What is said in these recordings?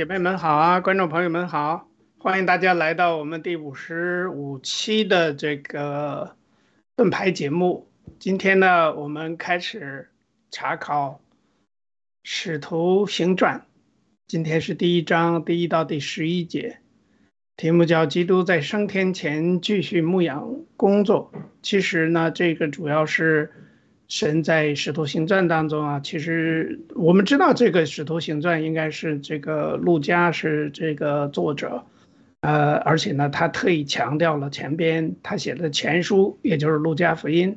姐妹们好啊，观众朋友们好，欢迎大家来到我们第五十五期的这个盾牌节目。今天呢，我们开始查考《使徒行传》，今天是第一章第一到第十一节，题目叫“基督在升天前继续牧养工作”。其实呢，这个主要是。神在《使徒行传》当中啊，其实我们知道这个《使徒行传》应该是这个路加是这个作者，呃，而且呢，他特意强调了前边他写的前书，也就是《路加福音》。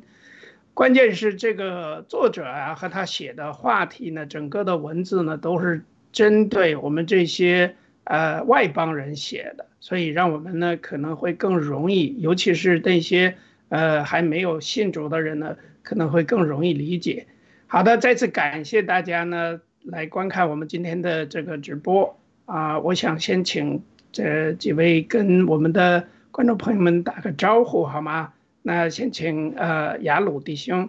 关键是这个作者啊和他写的话题呢，整个的文字呢都是针对我们这些呃外邦人写的，所以让我们呢可能会更容易，尤其是那些呃还没有信主的人呢。可能会更容易理解。好的，再次感谢大家呢来观看我们今天的这个直播啊！我想先请这几位跟我们的观众朋友们打个招呼好吗？那先请呃雅鲁弟兄。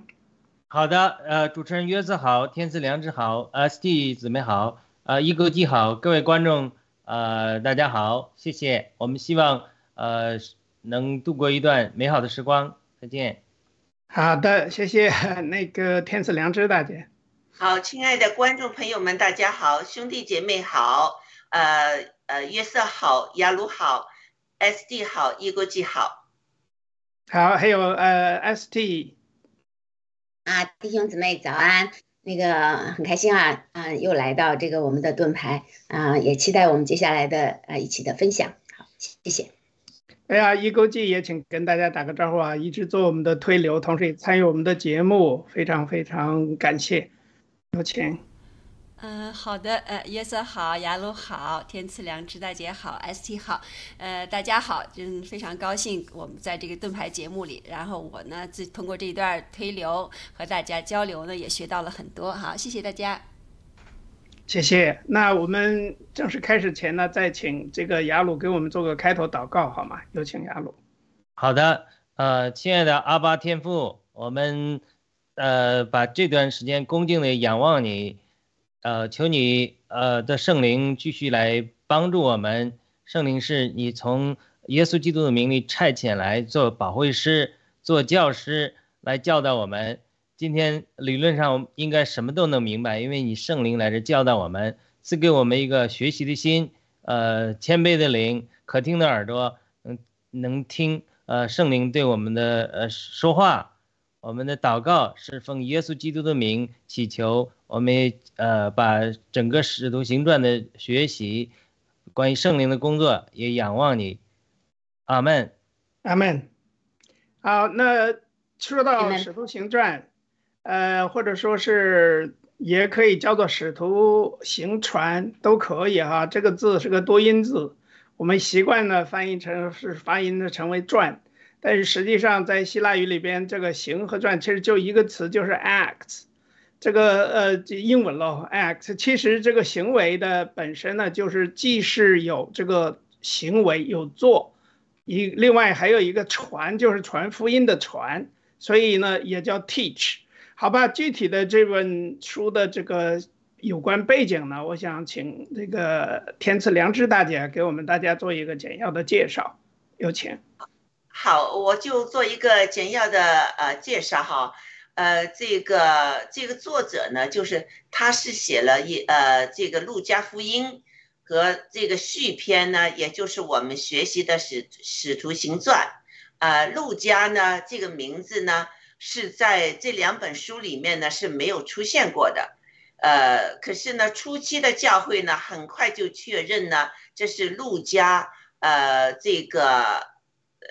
好的，呃，主持人约瑟好，天赐良知好，S D 姊妹好，呃，一哥记好，各位观众呃大家好，谢谢。我们希望呃能度过一段美好的时光，再见。好的，谢谢 那个天赐良知大姐。好，亲爱的观众朋友们，大家好，兄弟姐妹好，呃呃，约瑟好，雅鲁好，S D 好，一国际好。好，还有呃 S T。啊，弟兄姊妹早安，那个很开心啊，啊，又来到这个我们的盾牌啊，也期待我们接下来的呃一起的分享。好，谢谢。哎呀，一勾记也请跟大家打个招呼啊！一直做我们的推流，同时也参与我们的节目，非常非常感谢，有请。嗯，好的，呃，约瑟好，雅鲁好，天赐良知大姐好，ST 好，呃，大家好，嗯，非常高兴我们在这个盾牌节目里，然后我呢自通过这一段推流和大家交流呢，也学到了很多，好，谢谢大家。谢谢。那我们正式开始前呢，再请这个雅鲁给我们做个开头祷告，好吗？有请雅鲁。好的，呃，亲爱的阿巴天父，我们呃把这段时间恭敬的仰望你，呃，求你呃的圣灵继续来帮助我们。圣灵是你从耶稣基督的名里差遣来做保惠师、做教师，来教导我们。今天理论上应该什么都能明白，因为你圣灵来这教导我们，赐给我们一个学习的心，呃，谦卑的灵，可听的耳朵，嗯，能听，呃，圣灵对我们的呃说话，我们的祷告是奉耶稣基督的名祈求，我们呃把整个使徒行传的学习，关于圣灵的工作也仰望你，阿门，阿门。好，那说到使徒行传。呃，或者说是也可以叫做使徒行传，都可以哈。这个字是个多音字，我们习惯呢翻译成是发音的成为传，但是实际上在希腊语里边，这个行和传其实就一个词，就是 acts。这个呃英文咯 act，其实这个行为的本身呢，就是既是有这个行为有做，一另外还有一个传，就是传福音的传，所以呢也叫 teach。好吧，具体的这本书的这个有关背景呢，我想请这个天赐良知大姐给我们大家做一个简要的介绍，有请。好，我就做一个简要的呃介绍哈。呃，这个这个作者呢，就是他是写了一呃这个《路加福音》和这个续篇呢，也就是我们学习的使使徒行传。呃，路加呢这个名字呢是在这两本书里面呢是没有出现过的。呃，可是呢初期的教会呢很快就确认呢这是路加呃这个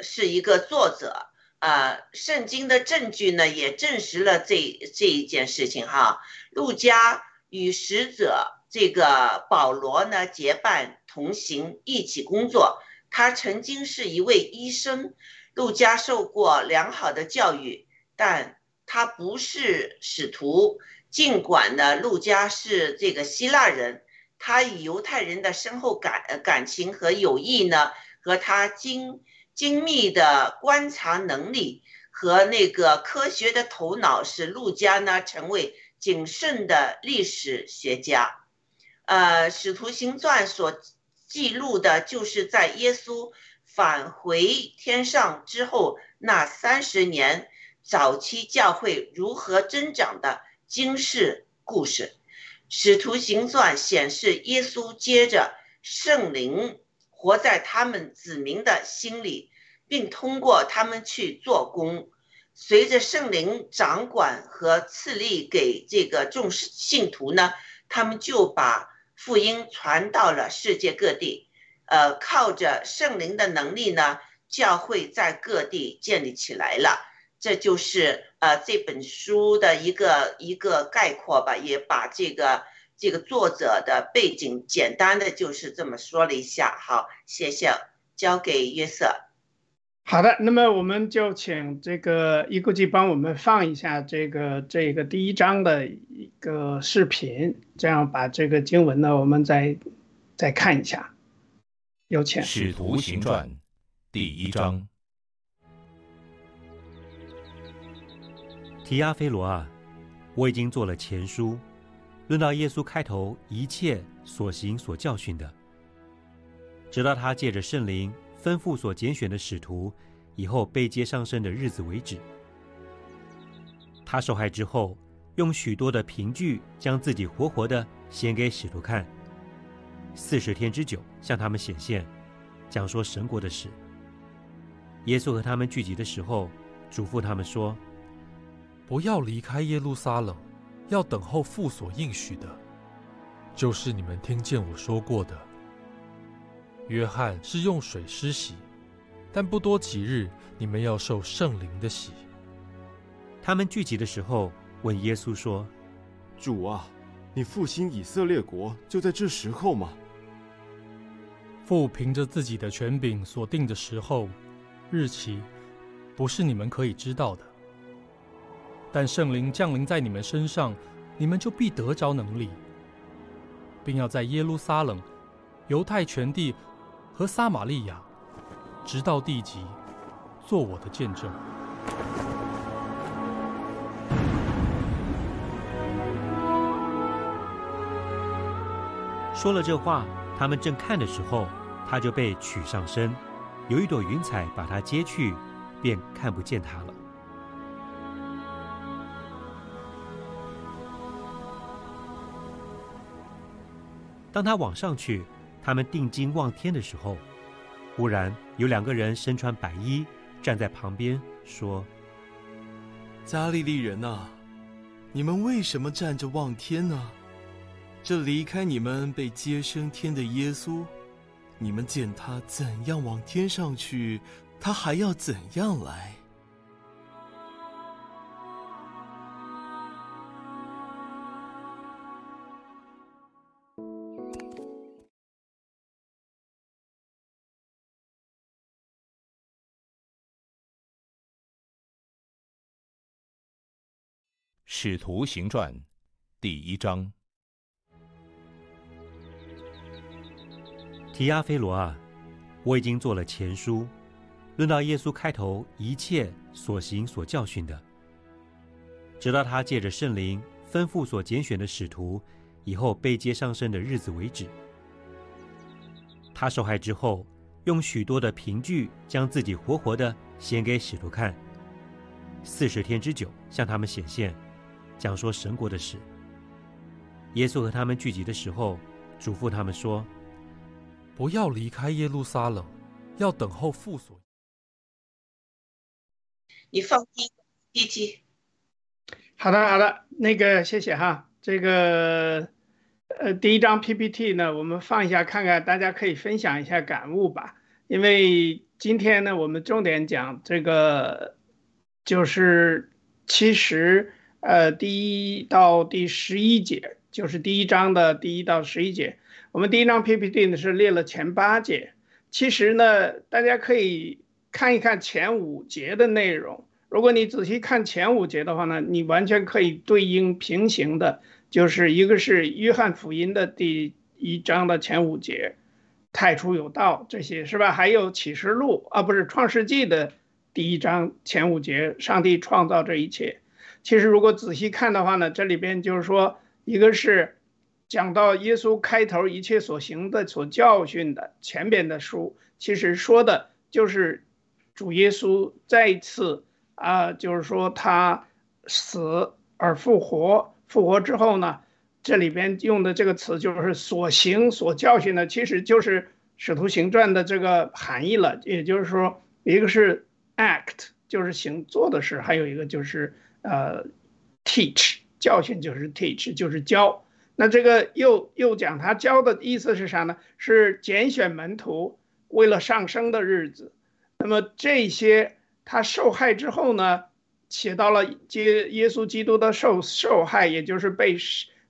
是一个作者。呃，圣经的证据呢，也证实了这这一件事情哈。路加与使者这个保罗呢结伴同行，一起工作。他曾经是一位医生，路加受过良好的教育，但他不是使徒。尽管呢，路加是这个希腊人，他与犹太人的深厚感感情和友谊呢，和他精。精密的观察能力和那个科学的头脑，使陆家呢成为谨慎的历史学家。呃，《使徒行传》所记录的就是在耶稣返回天上之后那三十年，早期教会如何增长的惊世故事。《使徒行传》显示，耶稣接着圣灵。活在他们子民的心里，并通过他们去做工。随着圣灵掌管和赐力给这个众信徒呢，他们就把福音传到了世界各地。呃，靠着圣灵的能力呢，教会在各地建立起来了。这就是呃这本书的一个一个概括吧，也把这个。这个作者的背景简单的就是这么说了一下，好，谢谢，交给约瑟。好的，那么我们就请这个一估计帮我们放一下这个这个第一章的一个视频，这样把这个经文呢，我们再再看一下。有请。《使徒行传》第一章。提阿菲罗啊，我已经做了前书。论到耶稣开头一切所行所教训的，直到他借着圣灵吩咐所拣选的使徒以后被接上升的日子为止。他受害之后，用许多的凭据将自己活活的显给使徒看，四十天之久向他们显现，讲说神国的事。耶稣和他们聚集的时候，嘱咐他们说：“不要离开耶路撒冷。”要等候父所应许的，就是你们听见我说过的。约翰是用水施洗，但不多几日，你们要受圣灵的洗。他们聚集的时候，问耶稣说：“主啊，你复兴以色列国就在这时候吗？”父凭着自己的权柄所定的时候、日期，不是你们可以知道的。但圣灵降临在你们身上，你们就必得着能力，并要在耶路撒冷、犹太全地和撒玛利亚，直到地极，做我的见证。说了这话，他们正看的时候，他就被取上身，有一朵云彩把他接去，便看不见他了。当他往上去，他们定睛望天的时候，忽然有两个人身穿白衣站在旁边，说：“加利利人呐，你们为什么站着望天呢？这离开你们被接升天的耶稣，你们见他怎样往天上去，他还要怎样来。”《使徒行传》第一章。提阿菲罗啊，我已经做了前书，论到耶稣开头一切所行所教训的，直到他借着圣灵吩咐所拣选的使徒，以后被接上升的日子为止。他受害之后，用许多的凭据将自己活活的显给使徒看，四十天之久向他们显现，讲说神国的事。耶稣和他们聚集的时候，嘱咐他们说：“不要离开耶路撒冷，要等候父所。”你放低 PPT。好的，好的，那个谢谢哈。这个呃，第一张 PPT 呢，我们放一下看看，大家可以分享一下感悟吧。因为今天呢，我们重点讲这个，就是其实呃，第一到第十一节，就是第一章的第一到十一节。我们第一张 PPT 呢是列了前八节，其实呢，大家可以看一看前五节的内容。如果你仔细看前五节的话呢，你完全可以对应平行的，就是一个是约翰福音的第一章的前五节，太初有道这些是吧？还有启示录啊，不是创世纪的第一章前五节，上帝创造这一切。其实如果仔细看的话呢，这里边就是说，一个是讲到耶稣开头一切所行的、所教训的前边的书，其实说的就是主耶稣再一次。啊，就是说他死而复活，复活之后呢，这里边用的这个词就是所行所教训的，其实就是《使徒行传》的这个含义了。也就是说，一个是 act，就是行做的事，还有一个就是呃 teach，教训就是 teach，就是教。那这个又又讲他教的意思是啥呢？是拣选门徒为了上升的日子。那么这些。他受害之后呢，写到了接耶稣基督的受受害，也就是被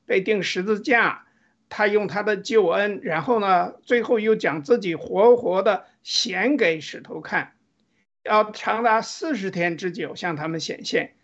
被钉十字架，他用他的救恩，然后呢，最后又讲自己活活的显给使徒看，要长达四十天之久向他们显现，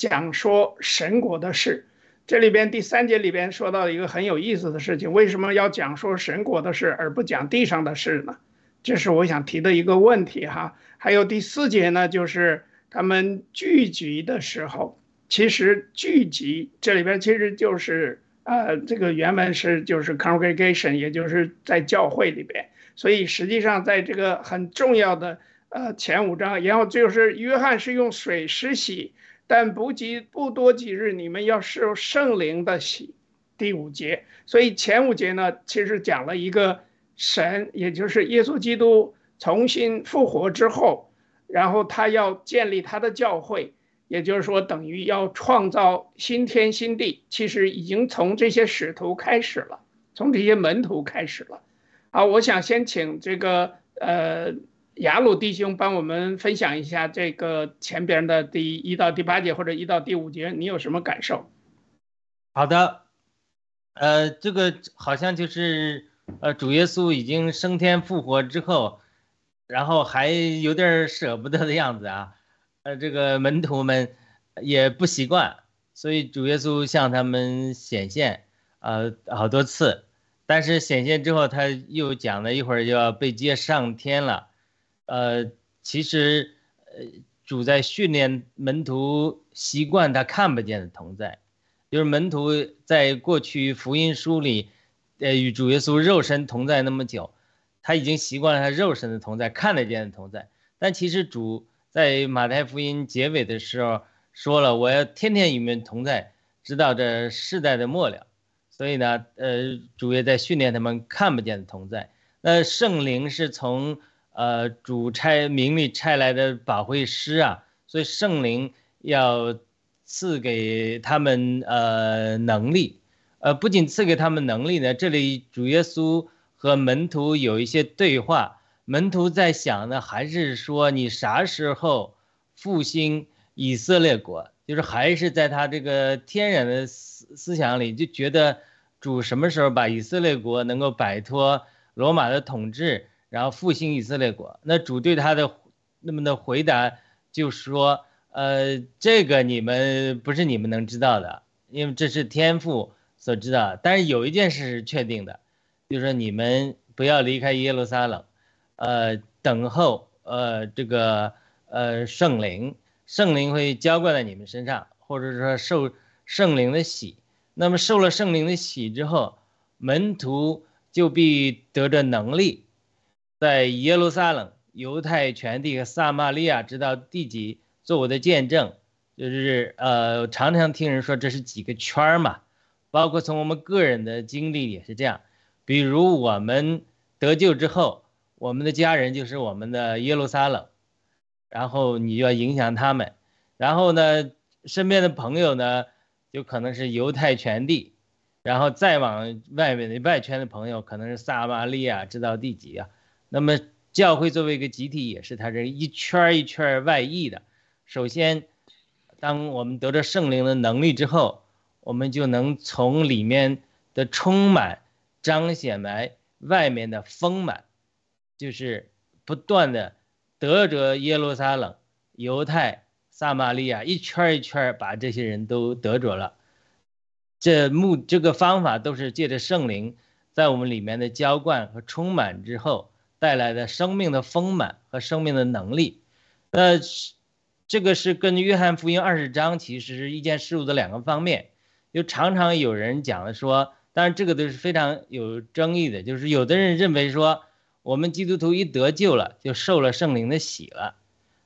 讲说神国的事。这里边第三节里边说到一个很有意思的事情，为什么要讲说神国的事而不讲地上的事呢？这是我想提的一个问题哈。还有第四节呢，就是他们聚集的时候，其实聚集这里边其实就是呃，这个原文是就是 congregation，也就是在教会里边。所以实际上在这个很重要的呃前五章，然后就是约翰是用水施洗，但不几不多几日，你们要受圣灵的洗。第五节，所以前五节呢，其实讲了一个神，也就是耶稣基督。重新复活之后，然后他要建立他的教会，也就是说，等于要创造新天新地。其实已经从这些使徒开始了，从这些门徒开始了。好，我想先请这个呃雅鲁弟兄帮我们分享一下这个前边的第一到第八节或者一到第五节，你有什么感受？好的，呃，这个好像就是呃主耶稣已经升天复活之后。然后还有点舍不得的样子啊，呃，这个门徒们也不习惯，所以主耶稣向他们显现，呃，好多次，但是显现之后他又讲了一会儿就要被接上天了，呃，其实，呃，主在训练门徒习惯他看不见的同在，就是门徒在过去福音书里，呃，与主耶稣肉身同在那么久。他已经习惯了他肉身的同在，看得见的同在。但其实主在马太福音结尾的时候说了：“我要天天与你们同在，直到这世代的末了。”所以呢，呃，主也在训练他们看不见的同在。那圣灵是从呃主差名里差来的保惠师啊，所以圣灵要赐给他们呃能力，呃，不仅赐给他们能力呢，这里主耶稣。和门徒有一些对话，门徒在想呢，还是说你啥时候复兴以色列国？就是还是在他这个天然的思思想里，就觉得主什么时候把以色列国能够摆脱罗马的统治，然后复兴以色列国？那主对他的那么的回答就说：呃，这个你们不是你们能知道的，因为这是天父所知道。但是有一件事是确定的。就是说，你们不要离开耶路撒冷，呃，等候呃这个呃圣灵，圣灵会浇灌在你们身上，或者说受圣灵的洗。那么受了圣灵的洗之后，门徒就必得着能力，在耶路撒冷、犹太全地和撒玛利亚直到地极做我的见证。就是呃，常常听人说这是几个圈儿嘛，包括从我们个人的经历也是这样。比如我们得救之后，我们的家人就是我们的耶路撒冷，然后你就要影响他们，然后呢，身边的朋友呢，就可能是犹太全地，然后再往外面的外圈的朋友可能是撒玛利亚直到地极啊。那么教会作为一个集体，也是它这一圈一圈外溢的。首先。当我们得着圣灵的能力之后，我们就能从里面的充满彰显来外面的丰满，就是不断的得着耶路撒冷、犹太、撒玛利亚一圈一圈把这些人都得着了。这目这个方法都是借着圣灵在我们里面的浇灌和充满之后带来的生命的丰满和生命的能力。那。这个是跟约翰福音二十章其实是一件事物的两个方面，就常常有人讲的说，当然这个都是非常有争议的，就是有的人认为说，我们基督徒一得救了就受了圣灵的洗了，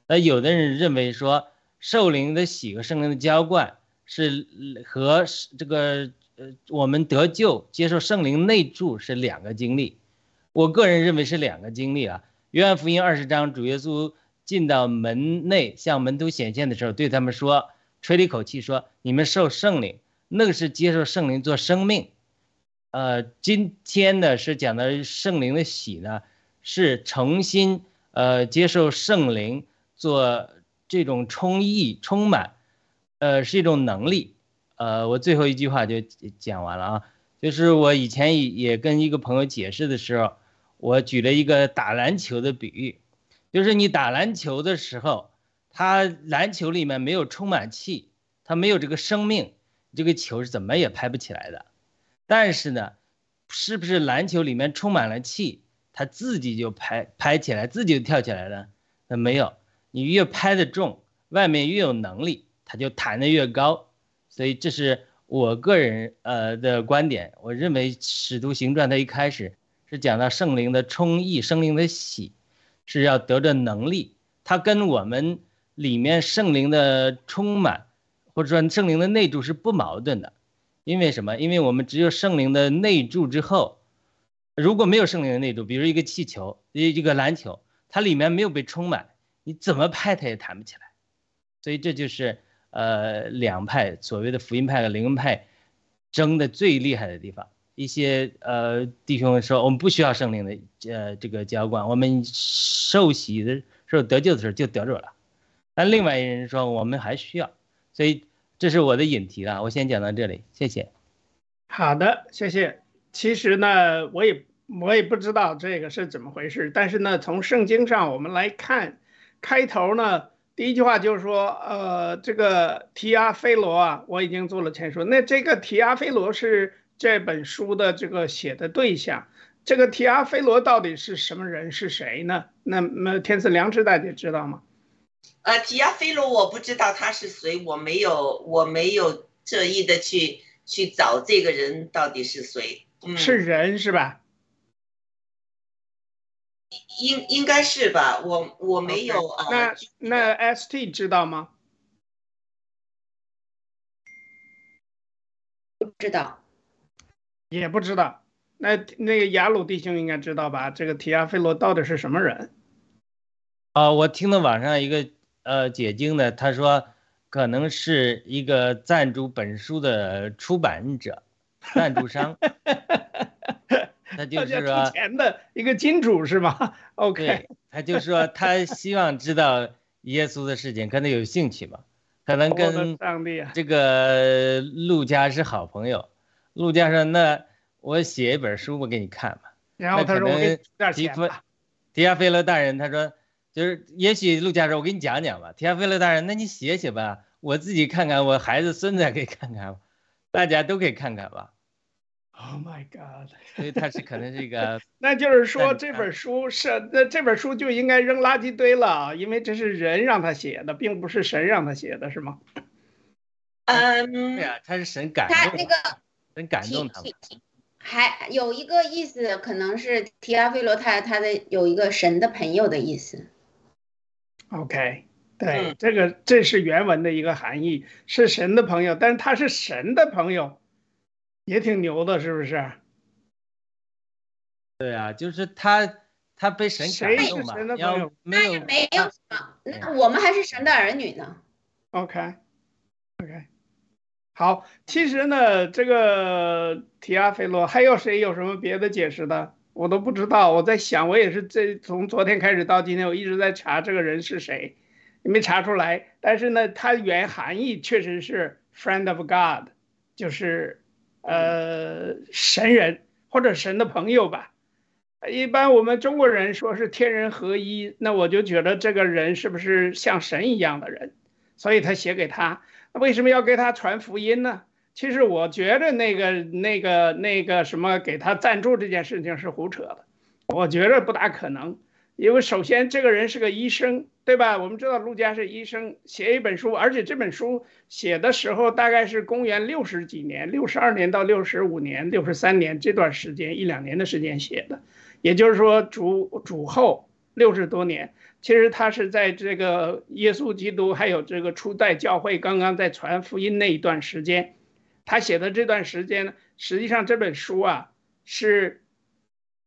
那有的人认为说，受灵的洗和圣灵的浇灌是和这个呃我们得救接受圣灵内住是两个经历，我个人认为是两个经历啊。约翰福音二十章主耶稣。进到门内向门徒显现的时候，对他们说，吹了一口气说：“你们受圣灵，那个是接受圣灵做生命。”呃，今天呢是讲的圣灵的喜呢，是诚心呃接受圣灵做这种充溢充满，呃是一种能力。呃，我最后一句话就讲完了啊，就是我以前也也跟一个朋友解释的时候，我举了一个打篮球的比喻。就是你打篮球的时候，它篮球里面没有充满气，它没有这个生命，这个球是怎么也拍不起来的。但是呢，是不是篮球里面充满了气，它自己就拍拍起来，自己就跳起来了？那没有，你越拍的重，外面越有能力，它就弹得越高。所以这是我个人呃的观点。我认为《使徒行传》它一开始是讲到圣灵的充溢，圣灵的喜。是要得着能力，它跟我们里面圣灵的充满，或者说圣灵的内住是不矛盾的。因为什么？因为我们只有圣灵的内住之后，如果没有圣灵的内住，比如一个气球、一一个篮球，它里面没有被充满，你怎么拍它也弹不起来。所以这就是呃两派所谓的福音派和灵恩派争的最厉害的地方。一些呃弟兄说，我们不需要圣灵的呃这个浇灌，我们受洗的时候得救的时候就得着了。但另外一人说，我们还需要，所以这是我的引题了。我先讲到这里，谢谢。好的，谢谢。其实呢，我也我也不知道这个是怎么回事，但是呢，从圣经上我们来看，开头呢第一句话就是说，呃，这个提阿非罗啊，我已经做了前说，那这个提阿非罗是。这本书的这个写的对象，这个提阿菲罗到底是什么人？是谁呢？那那天赐良知大姐知道吗？呃，提阿菲罗我不知道他是谁，我没有我没有特意的去去找这个人到底是谁。是人是吧？应应该是吧？我我没有啊。那那 ST 知道吗？不知道。也不知道，那那个雅鲁弟兄应该知道吧？这个提亚菲罗到底是什么人？啊，我听到网上一个呃解经的，他说可能是一个赞助本书的出版者、赞助商。他就是说钱的一个金主是吗？OK，他就说他希望知道耶稣的事情，可能有兴趣吧？可能跟这个陆家是好朋友。陆教授：“那我写一本书，我给你看吧。”然后他说：“提夫，提亚菲勒大人，他说，就是也许陆教授，我给你讲讲吧。提亚菲勒大人，那你写写吧，我自己看看，我孩子孙子也可以看看，大家都可以看看吧。”Oh my God！所以他是可能是一个，那就是说这本书是那这本书就应该扔垃圾堆了，因为这是人让他写的，并不是神让他写的，是吗？嗯，对呀，他是神感动，他那个神感动他们。还有一个意思，可能是提阿菲罗他他的有一个神的朋友的意思。OK，对，这个这是原文的一个含义，是神的朋友，但是他是神的朋友，也挺牛的，是不是？对啊，就是他他被神感动嘛，要没有没有什么，那我们还是神的儿女呢。OK，OK，好，其实呢，这个提阿菲罗还有谁有什么别的解释的？我都不知道。我在想，我也是这从昨天开始到今天，我一直在查这个人是谁，没查出来。但是呢，它原含义确实是 friend of God，就是呃神人或者神的朋友吧。一般我们中国人说是天人合一，那我就觉得这个人是不是像神一样的人？所以他写给他，为什么要给他传福音呢？其实我觉得那个、那个、那个什么给他赞助这件事情是胡扯的，我觉得不大可能。因为首先这个人是个医生，对吧？我们知道陆家是医生，写一本书，而且这本书写的时候大概是公元六十几年，六十二年到六十五年、六十三年这段时间，一两年的时间写的，也就是说主主后六十多年。其实他是在这个耶稣基督还有这个初代教会刚刚在传福音那一段时间，他写的这段时间，实际上这本书啊是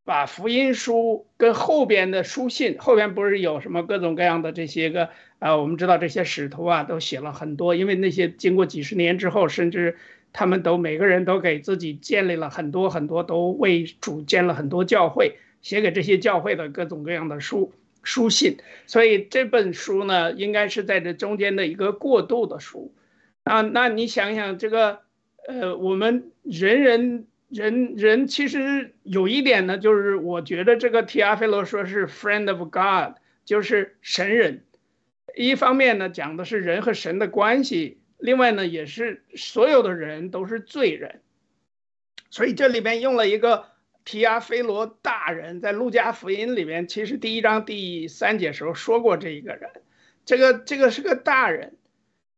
把福音书跟后边的书信，后边不是有什么各种各样的这些个啊，我们知道这些使徒啊都写了很多，因为那些经过几十年之后，甚至他们都每个人都给自己建立了很多很多，都为主建了很多教会，写给这些教会的各种各样的书。书信，所以这本书呢，应该是在这中间的一个过渡的书，啊，那你想想这个，呃，我们人人人人其实有一点呢，就是我觉得这个提阿菲罗说是 friend of God，就是神人，一方面呢讲的是人和神的关系，另外呢也是所有的人都是罪人，所以这里边用了一个。提亚菲罗大人在路加福音里面，其实第一章第三节时候说过这一个人，这个这个是个大人，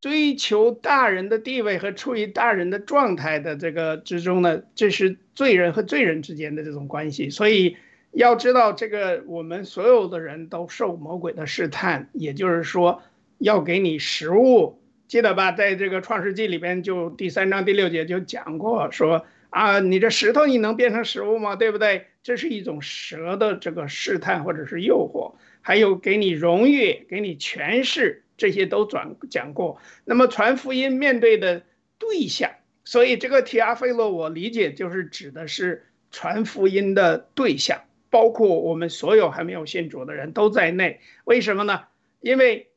追求大人的地位和处于大人的状态的这个之中呢，这是罪人和罪人之间的这种关系。所以要知道，这个我们所有的人都受魔鬼的试探，也就是说要给你食物，记得吧？在这个创世纪里边，就第三章第六节就讲过说。啊，你这石头你能变成食物吗？对不对？这是一种蛇的这个试探或者是诱惑，还有给你荣誉、给你权势，这些都转讲过。那么传福音面对的对象，所以这个提阿菲罗，我理解就是指的是传福音的对象，包括我们所有还没有信主的人都在内。为什么呢？因为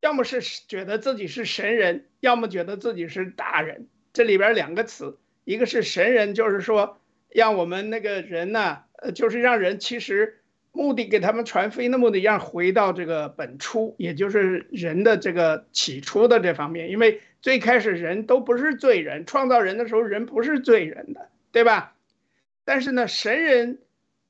要么是觉得自己是神人，要么觉得自己是大人。这里边两个词。一个是神人，就是说让我们那个人呢，呃，就是让人其实目的给他们传福音的目的，让回到这个本初，也就是人的这个起初的这方面。因为最开始人都不是罪人，创造人的时候人不是罪人的，对吧？但是呢，神人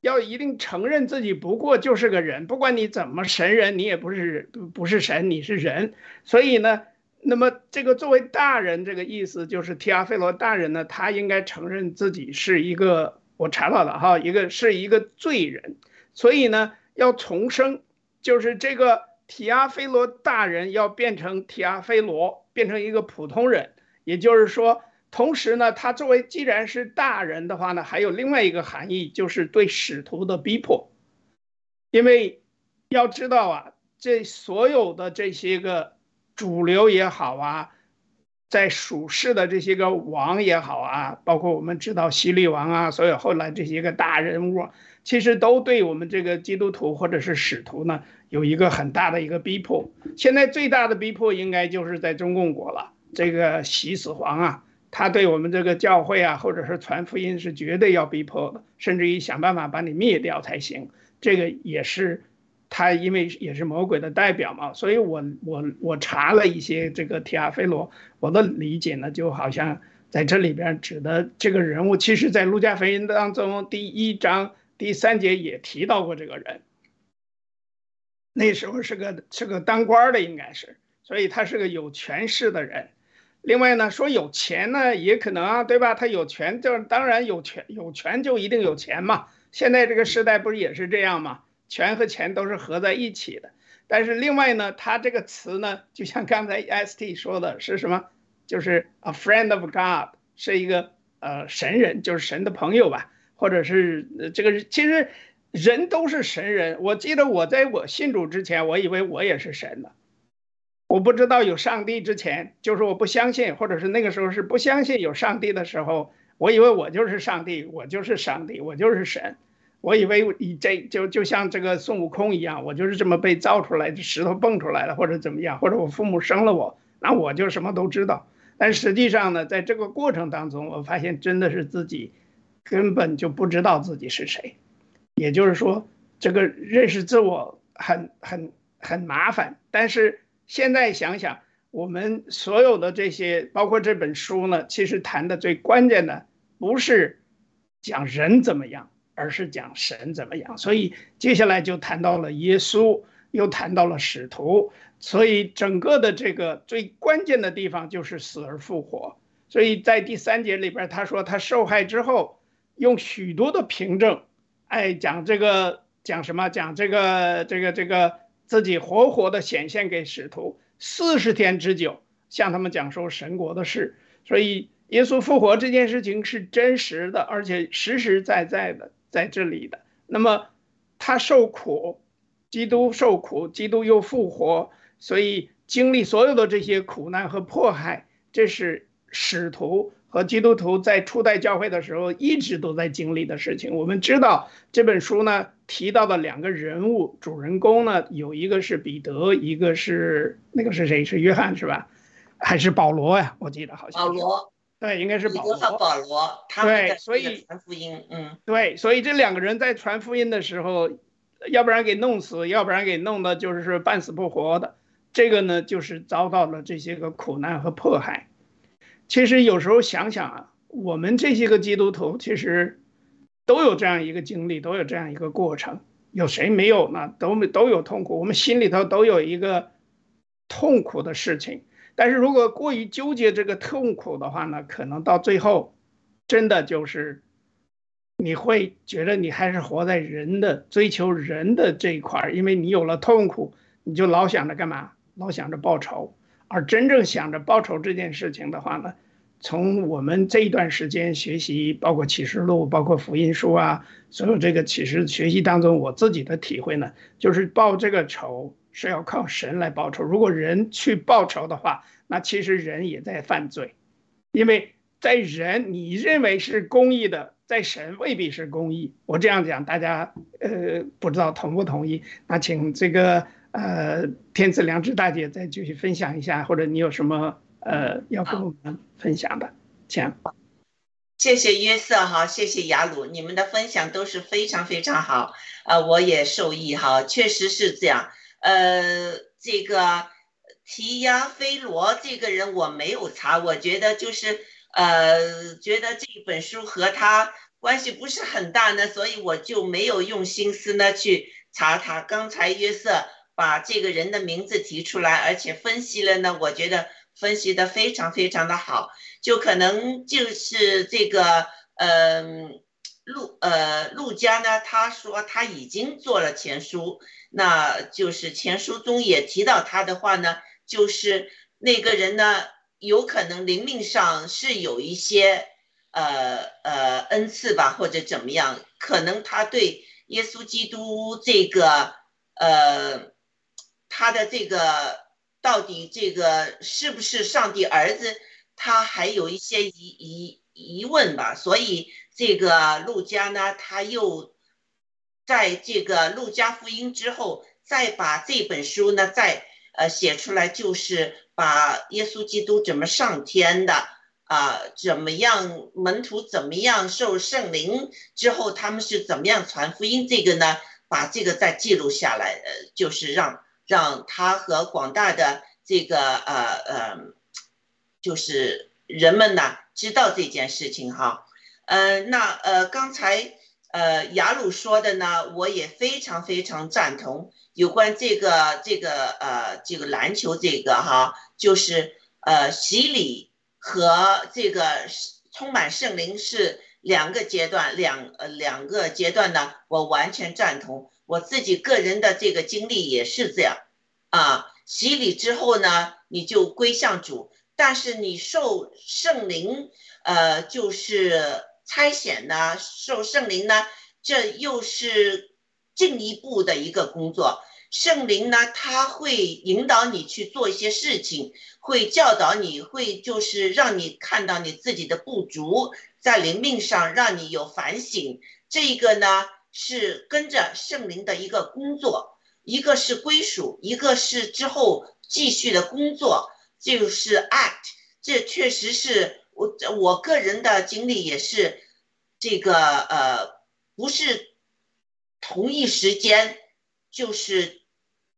要一定承认自己不过就是个人，不管你怎么神人，你也不是不是神，你是人，所以呢。那么，这个作为大人，这个意思就是提阿菲罗大人呢，他应该承认自己是一个，我查到了哈，一个是一个罪人，所以呢，要重生，就是这个提阿菲罗大人要变成提阿菲罗，变成一个普通人，也就是说，同时呢，他作为既然是大人的话呢，还有另外一个含义，就是对使徒的逼迫，因为要知道啊，这所有的这些个。主流也好啊，在属世的这些个王也好啊，包括我们知道西律王啊，所有后来这些个大人物，其实都对我们这个基督徒或者是使徒呢，有一个很大的一个逼迫。现在最大的逼迫应该就是在中共国了，这个习死皇啊，他对我们这个教会啊，或者是传福音是绝对要逼迫的，甚至于想办法把你灭掉才行。这个也是。他因为也是魔鬼的代表嘛，所以我我我查了一些这个提阿菲罗，我的理解呢，就好像在这里边指的这个人物，其实在路加福音当中第一章第三节也提到过这个人。那时候是个是个当官的，应该是，所以他是个有权势的人。另外呢，说有钱呢，也可能啊，对吧？他有权，就当然有权，有权就一定有钱嘛。现在这个时代不是也是这样吗？权和钱都是合在一起的。但是另外呢，他这个词呢，就像刚才 ST 说的是什么？就是 a friend of God，是一个呃神人，就是神的朋友吧，或者是这个其实人都是神人。我记得我在我信主之前，我以为我也是神的。我不知道有上帝之前，就是我不相信，或者是那个时候是不相信有上帝的时候，我以为我就是上帝，我就是上帝，我就是神。我以为你这就就像这个孙悟空一样，我就是这么被造出来的，石头蹦出来的，或者怎么样，或者我父母生了我，那我就什么都知道。但实际上呢，在这个过程当中，我发现真的是自己根本就不知道自己是谁。也就是说，这个认识自我很很很麻烦，但是。现在想想，我们所有的这些，包括这本书呢，其实谈的最关键的不是讲人怎么样，而是讲神怎么样。所以接下来就谈到了耶稣，又谈到了使徒。所以整个的这个最关键的地方就是死而复活。所以在第三节里边，他说他受害之后，用许多的凭证，哎，讲这个讲什么？讲这个这个这个。自己活活的显现给使徒，四十天之久，向他们讲述神国的事。所以，耶稣复活这件事情是真实的，而且实实在在的在这里的。那么，他受苦，基督受苦，基督又复活，所以经历所有的这些苦难和迫害，这是使徒。和基督徒在初代教会的时候一直都在经历的事情。我们知道这本书呢提到的两个人物主人公呢，有一个是彼得，一个是那个是谁？是约翰是吧？还是保罗呀？我记得好像保罗，对，应该是保罗。保罗，对，所以传福音，嗯，对，所以这两个人在传福音的时候，要不然给弄死，要不然给弄的就是半死不活的。这个呢，就是遭到了这些个苦难和迫害。其实有时候想想啊，我们这些个基督徒其实都有这样一个经历，都有这样一个过程。有谁没有呢？都都有痛苦，我们心里头都有一个痛苦的事情。但是如果过于纠结这个痛苦的话呢，可能到最后真的就是你会觉得你还是活在人的追求人的这一块儿，因为你有了痛苦，你就老想着干嘛？老想着报仇。而真正想着报仇这件事情的话呢，从我们这一段时间学习，包括启示录，包括福音书啊，所有这个启示学习当中，我自己的体会呢，就是报这个仇是要靠神来报仇。如果人去报仇的话，那其实人也在犯罪，因为在人你认为是公义的，在神未必是公义。我这样讲，大家呃不知道同不同意？那请这个。呃，天赐良知大姐再继续分享一下，或者你有什么呃要跟我们分享的，请。谢谢约瑟哈，谢谢雅鲁，你们的分享都是非常非常好，呃，我也受益哈，确实是这样。呃，这个提亚菲罗这个人我没有查，我觉得就是呃，觉得这本书和他关系不是很大呢，所以我就没有用心思呢去查他。刚才约瑟。把这个人的名字提出来，而且分析了呢，我觉得分析的非常非常的好，就可能就是这个，嗯，陆呃陆家呢，他说他已经做了前书，那就是前书中也提到他的话呢，就是那个人呢，有可能灵命上是有一些呃呃恩赐吧，或者怎么样，可能他对耶稣基督这个呃。他的这个到底这个是不是上帝儿子，他还有一些疑疑疑问吧。所以这个路加呢，他又在这个路加福音之后，再把这本书呢再呃写出来，就是把耶稣基督怎么上天的啊，怎么样门徒怎么样受圣灵之后，他们是怎么样传福音，这个呢，把这个再记录下来，呃，就是让。让他和广大的这个呃呃，就是人们呢知道这件事情哈，嗯，那呃刚才呃雅鲁说的呢，我也非常非常赞同。有关这个这个呃这个篮球这个哈，就是呃洗礼和这个充满圣灵是两个阶段，两呃两个阶段呢，我完全赞同。我自己个人的这个经历也是这样，啊，洗礼之后呢，你就归向主，但是你受圣灵，呃，就是差遣呢，受圣灵呢，这又是进一步的一个工作。圣灵呢，他会引导你去做一些事情，会教导你，会就是让你看到你自己的不足，在灵命上让你有反省。这个呢。是跟着圣灵的一个工作，一个是归属，一个是之后继续的工作，就是 act。这确实是我我个人的经历，也是这个呃，不是同一时间就是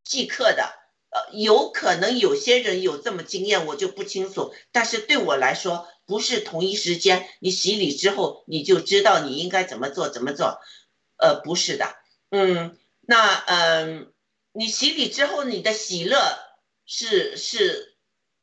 即刻的，呃，有可能有些人有这么经验，我就不清楚。但是对我来说，不是同一时间，你洗礼之后，你就知道你应该怎么做，怎么做。呃，不是的，嗯，那嗯，你洗礼之后，你的喜乐是是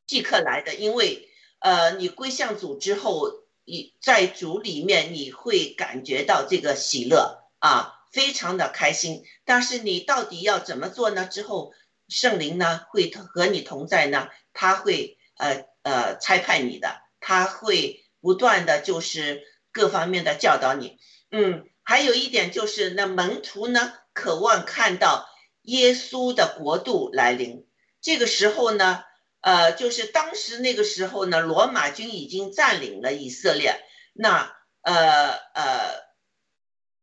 即刻来的，因为呃，你归向主之后，你在主里面你会感觉到这个喜乐啊，非常的开心。但是你到底要怎么做呢？之后圣灵呢会和你同在呢，他会呃呃差派你的，他会不断的就是各方面的教导你，嗯。还有一点就是，那门徒呢，渴望看到耶稣的国度来临。这个时候呢，呃，就是当时那个时候呢，罗马军已经占领了以色列。那呃呃，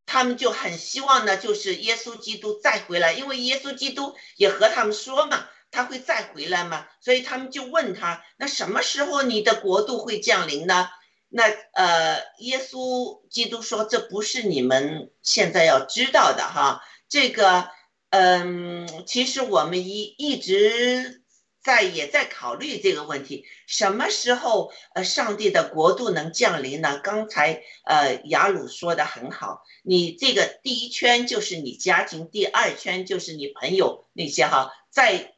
他们就很希望呢，就是耶稣基督再回来，因为耶稣基督也和他们说嘛，他会再回来嘛，所以他们就问他，那什么时候你的国度会降临呢？那呃，耶稣基督说：“这不是你们现在要知道的哈。这个，嗯，其实我们一一直在也在考虑这个问题，什么时候呃，上帝的国度能降临呢？刚才呃，雅鲁说的很好，你这个第一圈就是你家庭，第二圈就是你朋友那些哈，在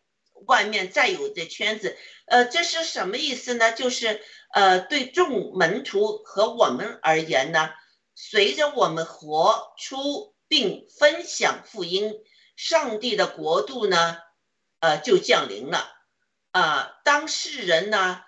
外面再有这圈子，呃，这是什么意思呢？就是。呃，对众门徒和我们而言呢，随着我们活出并分享福音，上帝的国度呢，呃，就降临了。啊，当事人呢，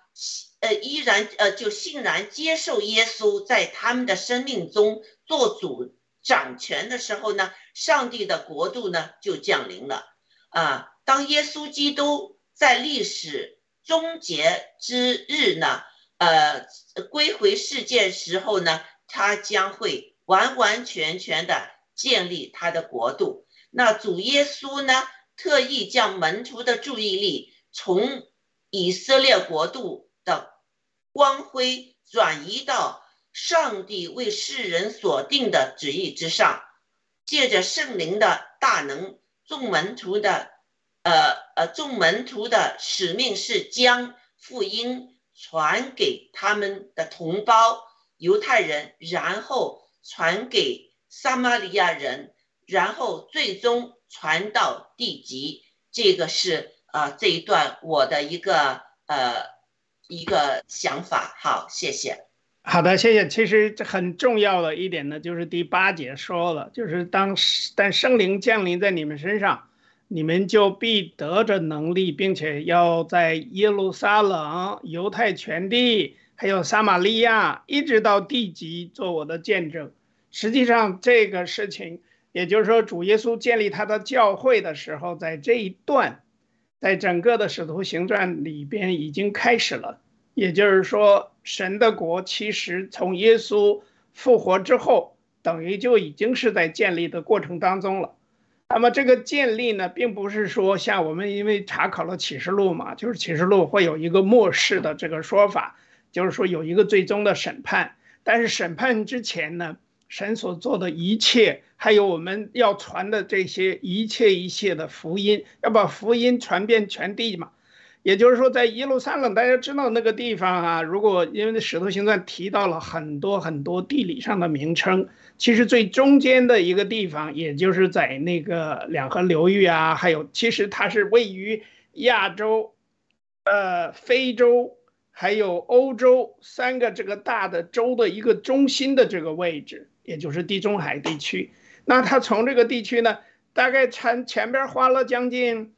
呃，依然呃，就欣然接受耶稣在他们的生命中做主掌权的时候呢，上帝的国度呢就降临了。啊，当耶稣基督在历史终结之日呢？呃，归回世界时候呢，他将会完完全全的建立他的国度。那主耶稣呢，特意将门徒的注意力从以色列国度的光辉转移到上帝为世人所定的旨意之上，借着圣灵的大能，众门徒的呃呃众门徒的使命是将福音。传给他们的同胞犹太人，然后传给撒玛利亚人，然后最终传到地极。这个是啊，这一段我的一个呃一个想法。好，谢谢。好的，谢谢。其实这很重要的一点呢，就是第八节说了，就是当但圣灵降临在你们身上。你们就必得着能力，并且要在耶路撒冷、犹太全地，还有撒玛利亚，一直到地极做我的见证。实际上，这个事情，也就是说，主耶稣建立他的教会的时候，在这一段，在整个的使徒行传里边已经开始了。也就是说，神的国其实从耶稣复活之后，等于就已经是在建立的过程当中了。那么这个建立呢，并不是说像我们因为查考了启示录嘛，就是启示录会有一个末世的这个说法，就是说有一个最终的审判。但是审判之前呢，神所做的一切，还有我们要传的这些一切一切的福音，要把福音传遍全地嘛。也就是说，在耶路撒冷，大家知道那个地方啊，如果因为《使徒行传》提到了很多很多地理上的名称。其实最中间的一个地方，也就是在那个两河流域啊，还有其实它是位于亚洲、呃非洲，还有欧洲三个这个大的洲的一个中心的这个位置，也就是地中海地区。那他从这个地区呢，大概前前边花了将近，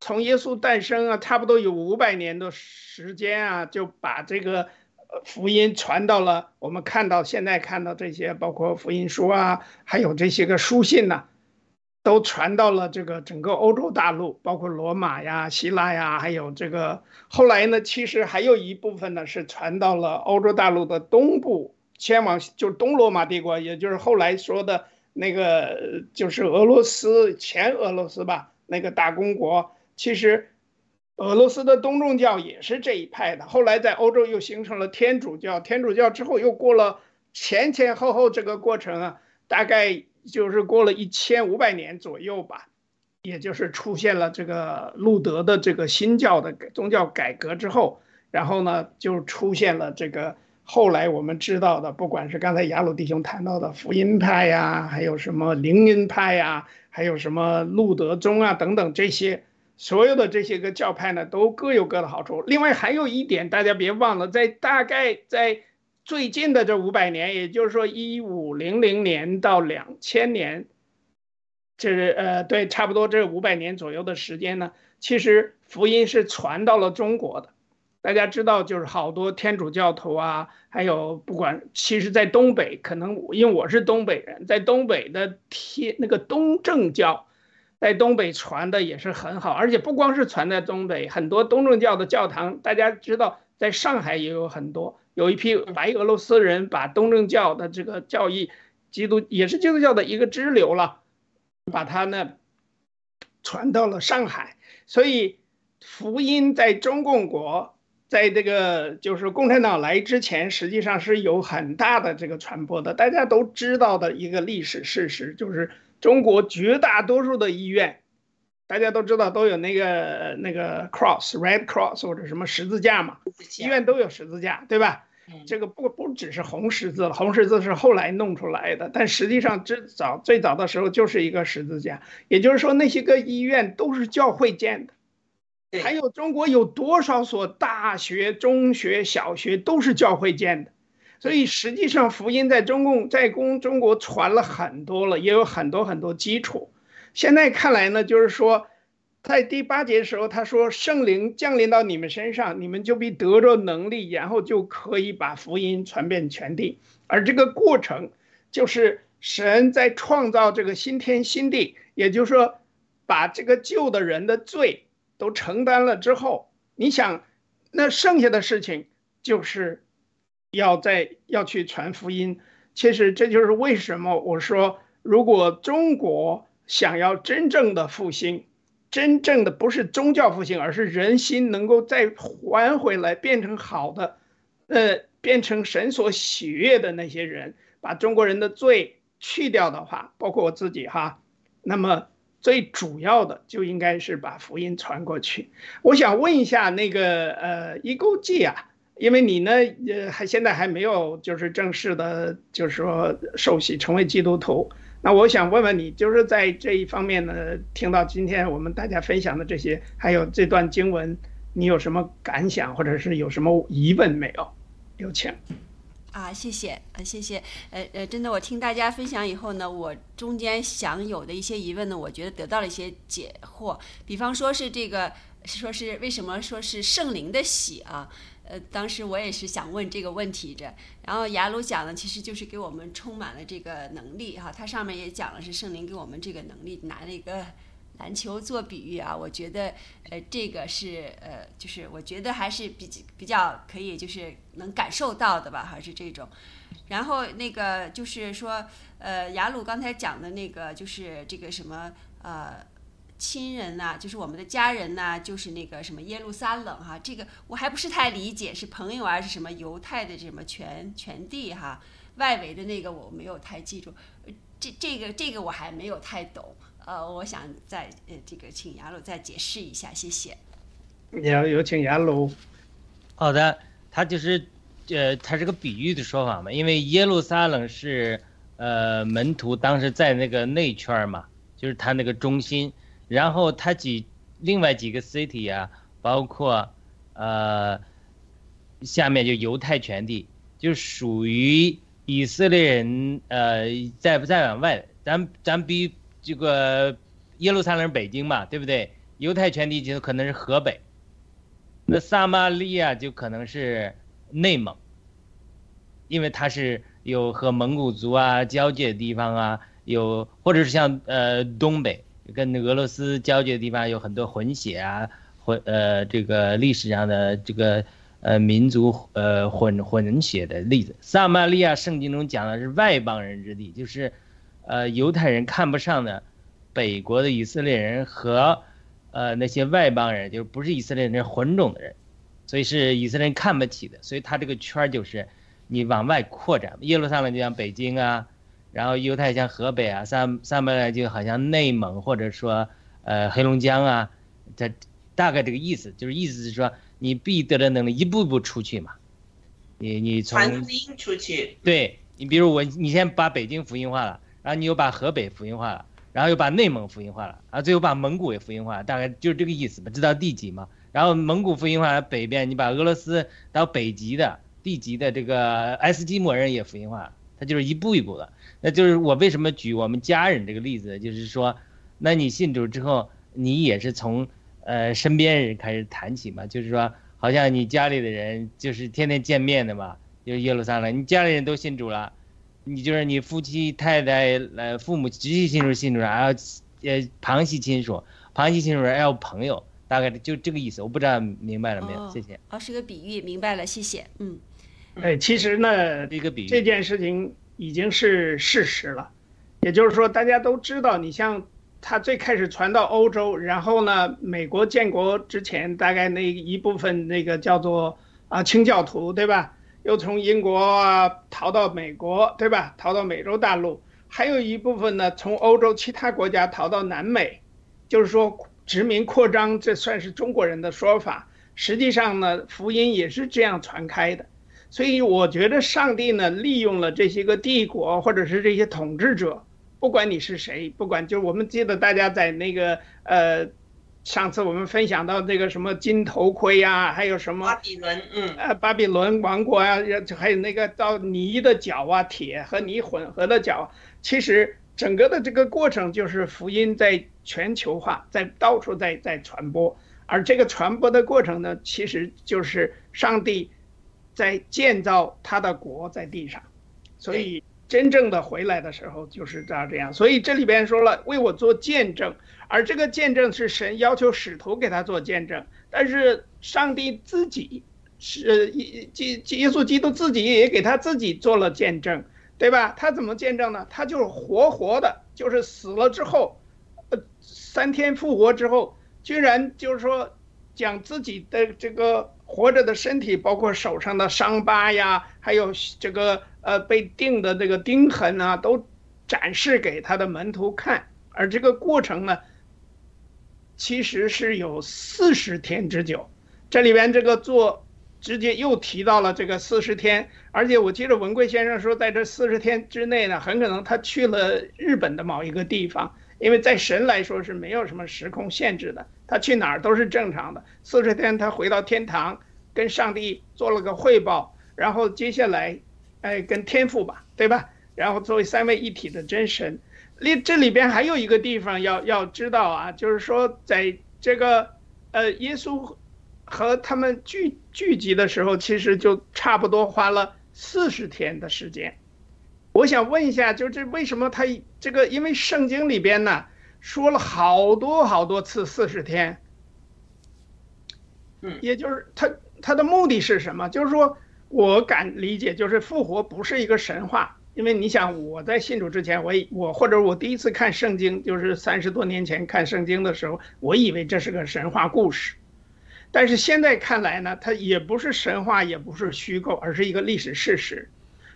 从耶稣诞生啊，差不多有五百年的时间啊，就把这个福音传到了我们看到现在看到这些，包括福音书啊，还有这些个书信呐。都传到了这个整个欧洲大陆，包括罗马呀、希腊呀，还有这个后来呢，其实还有一部分呢是传到了欧洲大陆的东部，迁往就是东罗马帝国，也就是后来说的那个就是俄罗斯前俄罗斯吧，那个大公国。其实俄罗斯的东正教也是这一派的，后来在欧洲又形成了天主教，天主教之后又过了前前后后这个过程啊，大概。就是过了一千五百年左右吧，也就是出现了这个路德的这个新教的宗教改革之后，然后呢，就出现了这个后来我们知道的，不管是刚才雅鲁弟兄谈到的福音派呀，还有什么灵恩派呀，还有什么路德宗啊等等这些，所有的这些个教派呢，都各有各的好处。另外还有一点，大家别忘了，在大概在。最近的这五百年，也就是说一五零零年到两千年，这是呃对，差不多这五百年左右的时间呢。其实福音是传到了中国的。大家知道，就是好多天主教徒啊，还有不管，其实，在东北可能因为我是东北人，在东北的天那个东正教，在东北传的也是很好，而且不光是传在东北，很多东正教的教堂，大家知道，在上海也有很多。有一批白俄罗斯人把东正教的这个教义，基督也是基督教的一个支流了，把它呢传到了上海。所以福音在中共国，在这个就是共产党来之前，实际上是有很大的这个传播的。大家都知道的一个历史事实，就是中国绝大多数的医院。大家都知道都有那个那个 cross red cross 或者什么十字架嘛，医院都有十字架，对吧？这个不不只是红十字了，红十字是后来弄出来的，但实际上最早最早的时候就是一个十字架。也就是说，那些个医院都是教会建的。还有中国有多少所大学、中学、小学都是教会建的，所以实际上福音在中共在公中国传了很多了，也有很多很多基础。现在看来呢，就是说，在第八节的时候，他说圣灵降临到你们身上，你们就必得着能力，然后就可以把福音传遍全地。而这个过程，就是神在创造这个新天新地，也就是说，把这个旧的人的罪都承担了之后，你想，那剩下的事情就是要在要去传福音。其实这就是为什么我说，如果中国。想要真正的复兴，真正的不是宗教复兴，而是人心能够再还回来，变成好的，呃，变成神所喜悦的那些人，把中国人的罪去掉的话，包括我自己哈，那么最主要的就应该是把福音传过去。我想问一下那个呃，一勾记啊，因为你呢，呃，还现在还没有就是正式的，就是说受洗成为基督徒。那我想问问你，就是在这一方面呢，听到今天我们大家分享的这些，还有这段经文，你有什么感想，或者是有什么疑问没有？有请。啊，谢谢，呃，谢谢，呃呃，真的，我听大家分享以后呢，我中间想有的一些疑问呢，我觉得得到了一些解惑。比方说是这个，说是为什么说是圣灵的喜啊？呃，当时我也是想问这个问题着，然后雅鲁讲的其实就是给我们充满了这个能力哈，它上面也讲了是圣灵给我们这个能力，拿了一个篮球做比喻啊，我觉得呃这个是呃就是我觉得还是比较比较可以就是能感受到的吧，还是这种，然后那个就是说呃雅鲁刚才讲的那个就是这个什么呃。亲人呐，就是我们的家人呐，就是那个什么耶路撒冷哈，这个我还不是太理解，是朋友还是什么犹太的什么全全地哈，外围的那个我没有太记住，这这个这个我还没有太懂，呃，我想再呃这个请雅鲁再解释一下，谢谢。有有请雅鲁。好的，他就是呃，他是个比喻的说法嘛，因为耶路撒冷是呃门徒当时在那个内圈嘛，就是他那个中心。然后他几另外几个 city 啊，包括，呃，下面就犹太全地，就属于以色列人。呃，再不再往外，咱咱比这个耶路撒冷是、北京嘛，对不对？犹太全地就可能是河北，那撒玛利亚就可能是内蒙，因为它是有和蒙古族啊交界的地方啊，有或者是像呃东北跟俄罗斯交界的地方有很多混血啊混呃这个历史上的这个呃民族呃混混血的例子。撒玛利亚圣经中讲的是外邦人之地，就是呃犹太人看不上的北国的以色列人和。呃，那些外邦人就是不是以色列人，混种的人，所以是以色列人看不起的。所以他这个圈儿就是你往外扩展。耶路撒冷就像北京啊，然后犹太像河北啊，撒撒马来就好像内蒙或者说呃黑龙江啊，这大概这个意思，就是意思是说你必得的能力一步步出去嘛。你你从传福音出去，对你比如我，你先把北京福音化了，然后你又把河北福音化了。然后又把内蒙福音化了，啊，最后把蒙古也福音化了，大概就是这个意思吧，知道地级嘛？然后蒙古福音化北边，你把俄罗斯到北极的地级的这个爱斯基摩人也福音化了，他就是一步一步的。那就是我为什么举我们家人这个例子，就是说，那你信主之后，你也是从呃身边人开始谈起嘛，就是说，好像你家里的人就是天天见面的嘛，就是耶路撒冷，你家里人都信主了。你就是你夫妻太太呃父母直系亲属亲属，还有呃旁系亲属，旁系亲属还有朋友，大概就这个意思。我不知道明白了没有？谢谢。哦，是个比喻，明白了，谢谢。嗯，哎，其实呢，一个比喻，这件事情已经是事实了。也就是说，大家都知道，你像他最开始传到欧洲，然后呢，美国建国之前，大概那一部分那个叫做啊清教徒，对吧？又从英国啊逃到美国，对吧？逃到美洲大陆，还有一部分呢从欧洲其他国家逃到南美，就是说殖民扩张，这算是中国人的说法。实际上呢，福音也是这样传开的。所以我觉得上帝呢利用了这些个帝国或者是这些统治者，不管你是谁，不管就是我们记得大家在那个呃。上次我们分享到这个什么金头盔呀，还有什么巴比伦，嗯，呃，巴比伦王国啊，还有那个到泥的脚啊，铁和泥混合的脚，其实整个的这个过程就是福音在全球化，在到处在在传播，而这个传播的过程呢，其实就是上帝在建造他的国在地上，所以真正的回来的时候就是这样这样，所以这里边说了为我做见证。而这个见证是神要求使徒给他做见证，但是上帝自己是基耶稣基督自己也给他自己做了见证，对吧？他怎么见证呢？他就是活活的，就是死了之后，呃，三天复活之后，居然就是说将自己的这个活着的身体，包括手上的伤疤呀，还有这个呃被钉的这个钉痕啊，都展示给他的门徒看，而这个过程呢？其实是有四十天之久，这里边这个做直接又提到了这个四十天，而且我记得文贵先生说，在这四十天之内呢，很可能他去了日本的某一个地方，因为在神来说是没有什么时空限制的，他去哪儿都是正常的。四十天他回到天堂，跟上帝做了个汇报，然后接下来，哎，跟天父吧，对吧？然后作为三位一体的真神。里这里边还有一个地方要要知道啊，就是说在这个呃耶稣和他们聚聚集的时候，其实就差不多花了四十天的时间。我想问一下，就这为什么他这个？因为圣经里边呢说了好多好多次四十天，嗯，也就是他他的目的是什么？就是说我敢理解，就是复活不是一个神话。因为你想，我在信主之前，我我或者我第一次看圣经，就是三十多年前看圣经的时候，我以为这是个神话故事，但是现在看来呢，它也不是神话，也不是虚构，而是一个历史事实。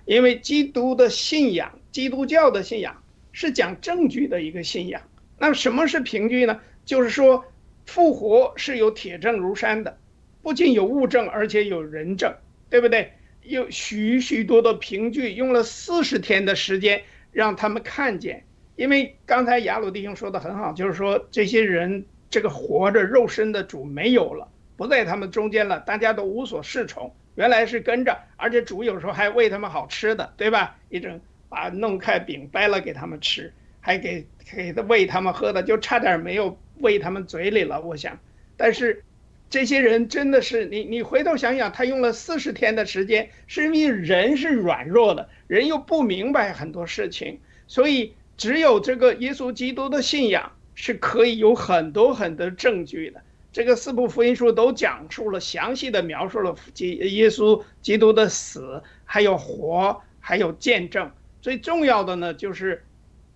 因为基督的信仰，基督教的信仰是讲证据的一个信仰。那什么是凭据呢？就是说，复活是有铁证如山的，不仅有物证，而且有人证，对不对？有许许多多凭据，用了四十天的时间让他们看见。因为刚才雅鲁弟兄说的很好，就是说这些人这个活着肉身的主没有了，不在他们中间了，大家都无所适从，原来是跟着，而且主有时候还喂他们好吃的，对吧？一整把弄开饼掰了给他们吃，还给给他喂他们喝的，就差点没有喂他们嘴里了。我想，但是这些人真的是你你回头想想，他用了四十天的时间，是因为人是软弱的，人又不明白很多事情，所以只有这个耶稣基督的信仰是可以有很多很多证据的。这个四部福音书都讲述了详细的描述了基耶稣基督的死，还有活，还有见证。最重要的呢，就是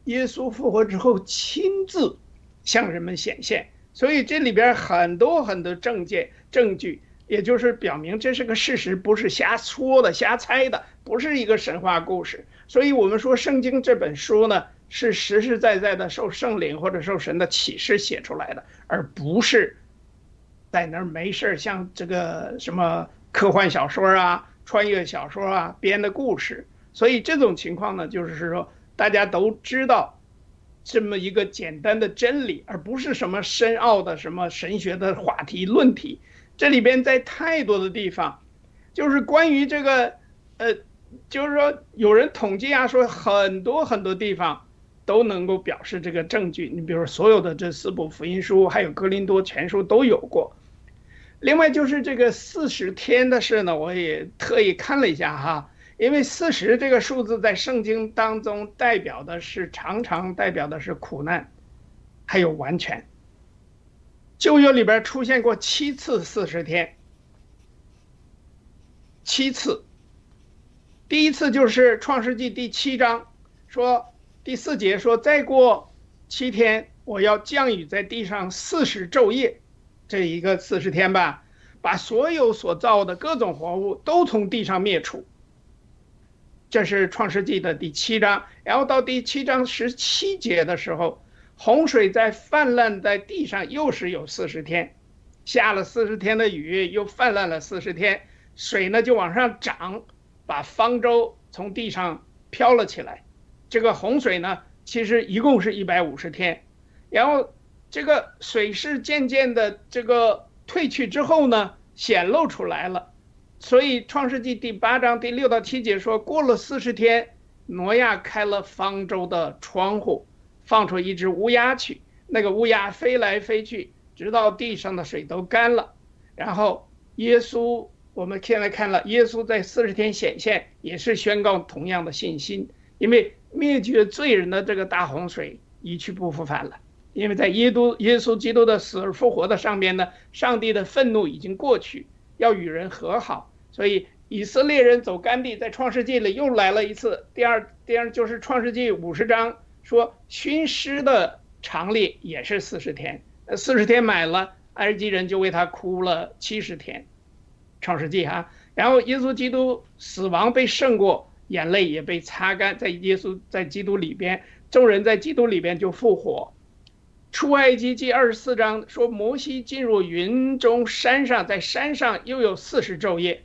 耶稣复活之后亲自向人们显现。所以这里边很多很多证件证据，也就是表明这是个事实，不是瞎说的、瞎猜的，不是一个神话故事。所以我们说，圣经这本书呢，是实实在在的受圣灵或者受神的启示写出来的，而不是。在那儿没事儿，像这个什么科幻小说啊、穿越小说啊编的故事，所以这种情况呢，就是说大家都知道这么一个简单的真理，而不是什么深奥的什么神学的话题论题。这里边在太多的地方，就是关于这个，呃，就是说有人统计啊，说很多很多地方都能够表示这个证据。你比如所有的这四部福音书，还有哥林多全书都有过。另外就是这个四十天的事呢，我也特意看了一下哈，因为四十这个数字在圣经当中代表的是常常代表的是苦难，还有完全。旧约里边出现过七次四十天，七次。第一次就是创世纪第七章，说第四节说再过七天，我要降雨在地上四十昼夜。这一个四十天吧，把所有所造的各种活物都从地上灭除。这是创世纪的第七章，然后到第七章十七节的时候，洪水在泛滥在地上，又是有四十天，下了四十天的雨，又泛滥了四十天，水呢就往上涨，把方舟从地上飘了起来。这个洪水呢，其实一共是一百五十天，然后。这个水势渐渐的这个退去之后呢，显露出来了，所以创世纪第八章第六到七节说，过了四十天，挪亚开了方舟的窗户，放出一只乌鸦去，那个乌鸦飞来飞去，直到地上的水都干了。然后耶稣，我们现在看了，耶稣在四十天显现，也是宣告同样的信心，因为灭绝罪人的这个大洪水一去不复返了。因为在耶都耶稣基督的死而复活的上面呢，上帝的愤怒已经过去，要与人和好，所以以色列人走干地，在创世纪里又来了一次。第二，第二就是创世纪五十章说熏尸的常例也是四十天，四十天买了，埃及人就为他哭了七十天。创世纪哈，然后耶稣基督死亡被胜过，眼泪也被擦干，在耶稣在基督里边，众人在基督里边就复活。出埃及记二十四章说，摩西进入云中山上，在山上又有四十昼夜，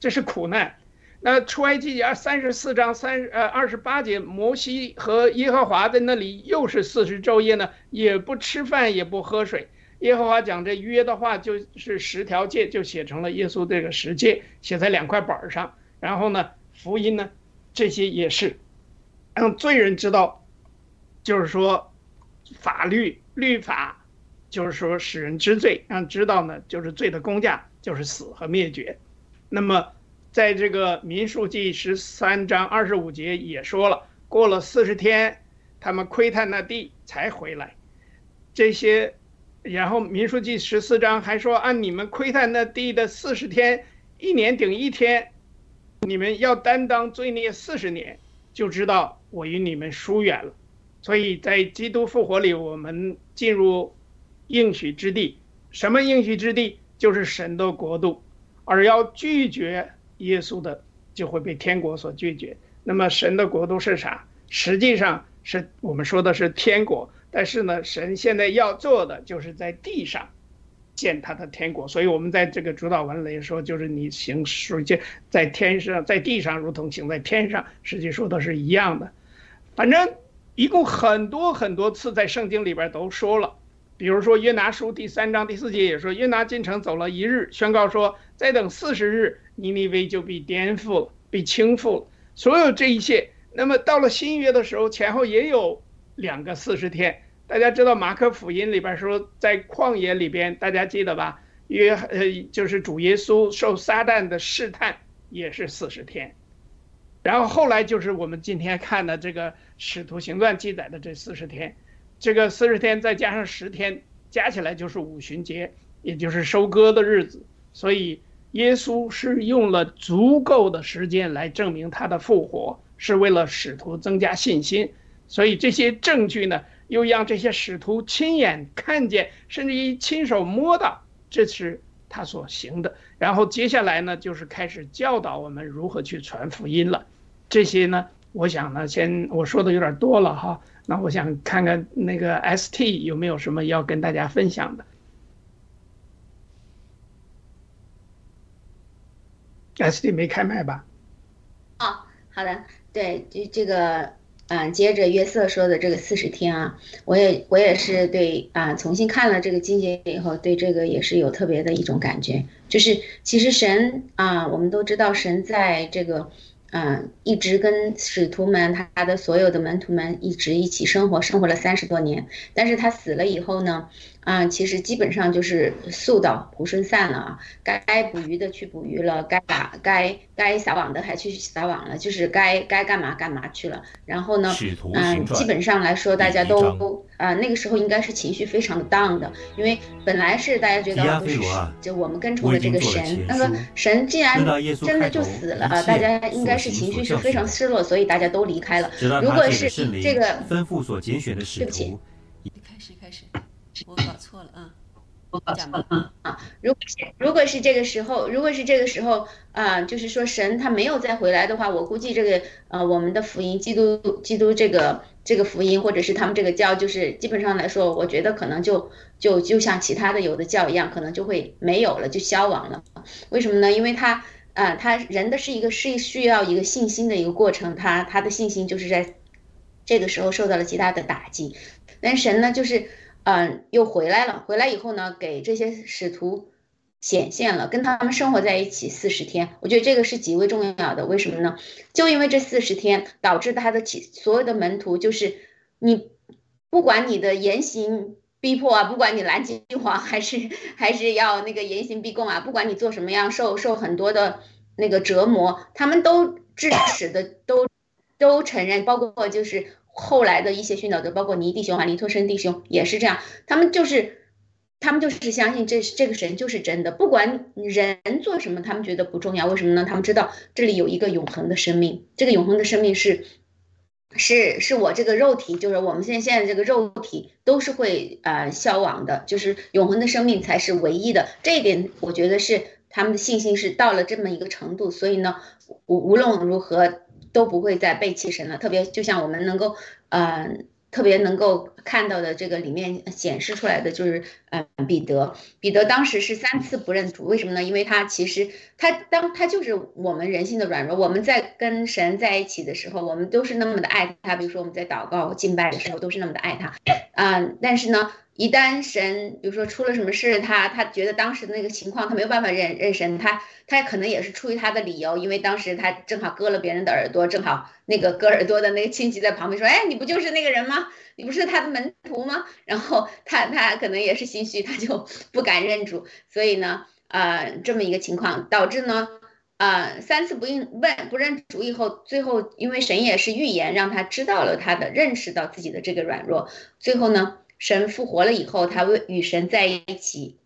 这是苦难。那出埃及记二三十四章三呃二十八节，摩西和耶和华在那里又是四十昼夜呢，也不吃饭也不喝水。耶和华讲这约的话就是十条诫，就写成了耶稣这个十诫，写在两块板上。然后呢，福音呢，这些也是让罪人知道，就是说。法律律法就是说使人知罪，让知道呢，就是罪的公价就是死和灭绝。那么，在这个民数记十三章二十五节也说了，过了四十天，他们窥探那地才回来。这些，然后民数记十四章还说，按你们窥探那地的四十天，一年顶一天，你们要担当罪孽四十年，就知道我与你们疏远了。所以在基督复活里，我们进入应许之地。什么应许之地？就是神的国度。而要拒绝耶稣的，就会被天国所拒绝。那么神的国度是啥？实际上是我们说的是天国。但是呢，神现在要做的就是在地上建他的天国。所以我们在这个主导文里说，就是你行属界在天上，在地上如同行在天上，实际说的是一样的。反正。一共很多很多次在圣经里边都说了，比如说约拿书第三章第四节也说，约拿进城走了一日，宣告说，再等四十日，尼尼微就被颠覆，被倾覆。所有这一切，那么到了新约的时候，前后也有两个四十天。大家知道马可福音里边说，在旷野里边，大家记得吧？约呃，就是主耶稣受撒旦的试探也是四十天。然后后来就是我们今天看的这个使徒行传记载的这四十天，这个四十天再加上十天，加起来就是五旬节，也就是收割的日子。所以耶稣是用了足够的时间来证明他的复活，是为了使徒增加信心。所以这些证据呢，又让这些使徒亲眼看见，甚至于亲手摸到，这是他所行的。然后接下来呢，就是开始教导我们如何去传福音了。这些呢，我想呢，先我说的有点多了哈。那我想看看那个 ST 有没有什么要跟大家分享的。ST 没开麦吧？哦，好的，对，这这个，嗯，接着约瑟说的这个四十天啊，我也我也是对啊，重新看了这个经节以后，对这个也是有特别的一种感觉，就是其实神啊，我们都知道神在这个。嗯，一直跟使徒们，他的所有的门徒们一直一起生活，生活了三十多年。但是他死了以后呢？啊，其实基本上就是速到蒲顺散了啊，该捕鱼的去捕鱼了，该打该该撒网的还去撒网了，就是该该干嘛干嘛去了。然后呢，嗯，基本上来说，大家都啊那个时候应该是情绪非常的 down 的，因为本来是大家觉得就是就我们跟从的这个神，那个神既然真的就死了啊，大家应该是情绪是非常失落，所以大家都离开了。如果是这个吩咐所拣选的使徒。我搞错了啊！我搞错了啊啊！如果是如果是这个时候，如果是这个时候啊，就是说神他没有再回来的话，我估计这个呃我们的福音，基督基督这个这个福音，或者是他们这个教，就是基本上来说，我觉得可能就就就像其他的有的教一样，可能就会没有了，就消亡了。为什么呢？因为他啊，他人的是一个是需要一个信心的一个过程，他他的信心就是在这个时候受到了极大的打击。但神呢，就是。嗯，又回来了。回来以后呢，给这些使徒显现了，跟他们生活在一起四十天。我觉得这个是极为重要的。为什么呢？就因为这四十天，导致他的其所有的门徒，就是你不管你的严刑逼迫啊，不管你蓝金黄还是还是要那个严刑逼供啊，不管你做什么样，受受很多的那个折磨，他们都支持的，都都承认，包括就是。后来的一些训导者，包括尼弟兄啊、尼托生弟兄也是这样，他们就是，他们就是相信这这个神就是真的，不管人做什么，他们觉得不重要。为什么呢？他们知道这里有一个永恒的生命，这个永恒的生命是，是是我这个肉体，就是我们现在现在这个肉体都是会呃消亡的，就是永恒的生命才是唯一的。这一点我觉得是他们的信心是到了这么一个程度，所以呢，无无论如何。都不会再背弃神了，特别就像我们能够，嗯，特别能够看到的这个里面显示出来的就是，嗯，彼得，彼得当时是三次不认主，为什么呢？因为他其实他当他就是我们人性的软弱，我们在跟神在一起的时候，我们都是那么的爱他，比如说我们在祷告敬拜的时候都是那么的爱他，嗯，但是呢。一旦神，比如说出了什么事，他他觉得当时那个情况，他没有办法认认神，他他可能也是出于他的理由，因为当时他正好割了别人的耳朵，正好那个割耳朵的那个亲戚在旁边说，哎，你不就是那个人吗？你不是他的门徒吗？然后他他可能也是心虚，他就不敢认主，所以呢，呃，这么一个情况导致呢，呃，三次不认问不认主以后，最后因为神也是预言，让他知道了他的认识到自己的这个软弱，最后呢。神复活了以后，他为与神在一起，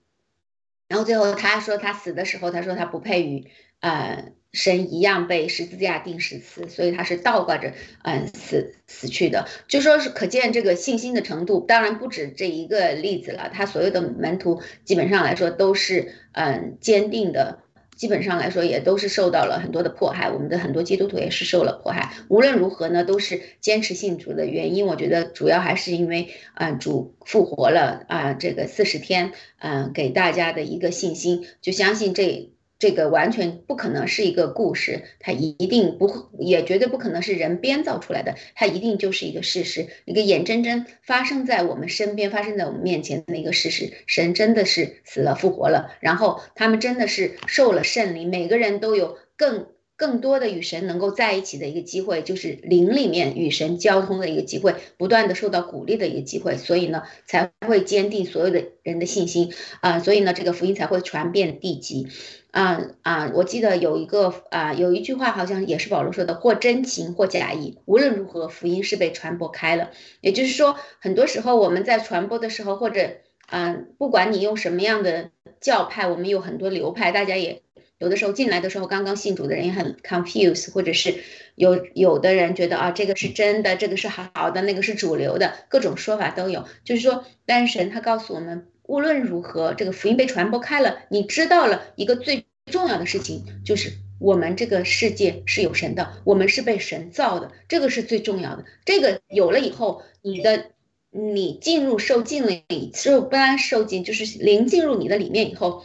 然后最后他说他死的时候，他说他不配与呃神一样被十字架钉十次，所以他是倒挂着嗯死死去的，就说是可见这个信心的程度，当然不止这一个例子了，他所有的门徒基本上来说都是嗯坚定的。基本上来说，也都是受到了很多的迫害。我们的很多基督徒也是受了迫害。无论如何呢，都是坚持信主的原因。我觉得主要还是因为，啊，主复活了啊，这个四十天，嗯，给大家的一个信心，就相信这。这个完全不可能是一个故事，它一定不会也绝对不可能是人编造出来的，它一定就是一个事实，一个眼睁睁发生在我们身边、发生在我们面前的一个事实。神真的是死了复活了，然后他们真的是受了圣灵，每个人都有更。更多的与神能够在一起的一个机会，就是灵里面与神交通的一个机会，不断的受到鼓励的一个机会，所以呢，才会坚定所有的人的信心啊，所以呢，这个福音才会传遍地极，啊啊，我记得有一个啊，有一句话好像也是保罗说的，或真情或假意，无论如何，福音是被传播开了。也就是说，很多时候我们在传播的时候，或者啊，不管你用什么样的教派，我们有很多流派，大家也。有的时候进来的时候，刚刚信主的人也很 confused，或者是有有的人觉得啊，这个是真的，这个是好的，那个是主流的，各种说法都有。就是说，但神他告诉我们，无论如何，这个福音被传播开了，你知道了一个最重要的事情，就是我们这个世界是有神的，我们是被神造的，这个是最重要的。这个有了以后，你的你进入受尽了，受不安受尽，就是灵进入你的里面以后。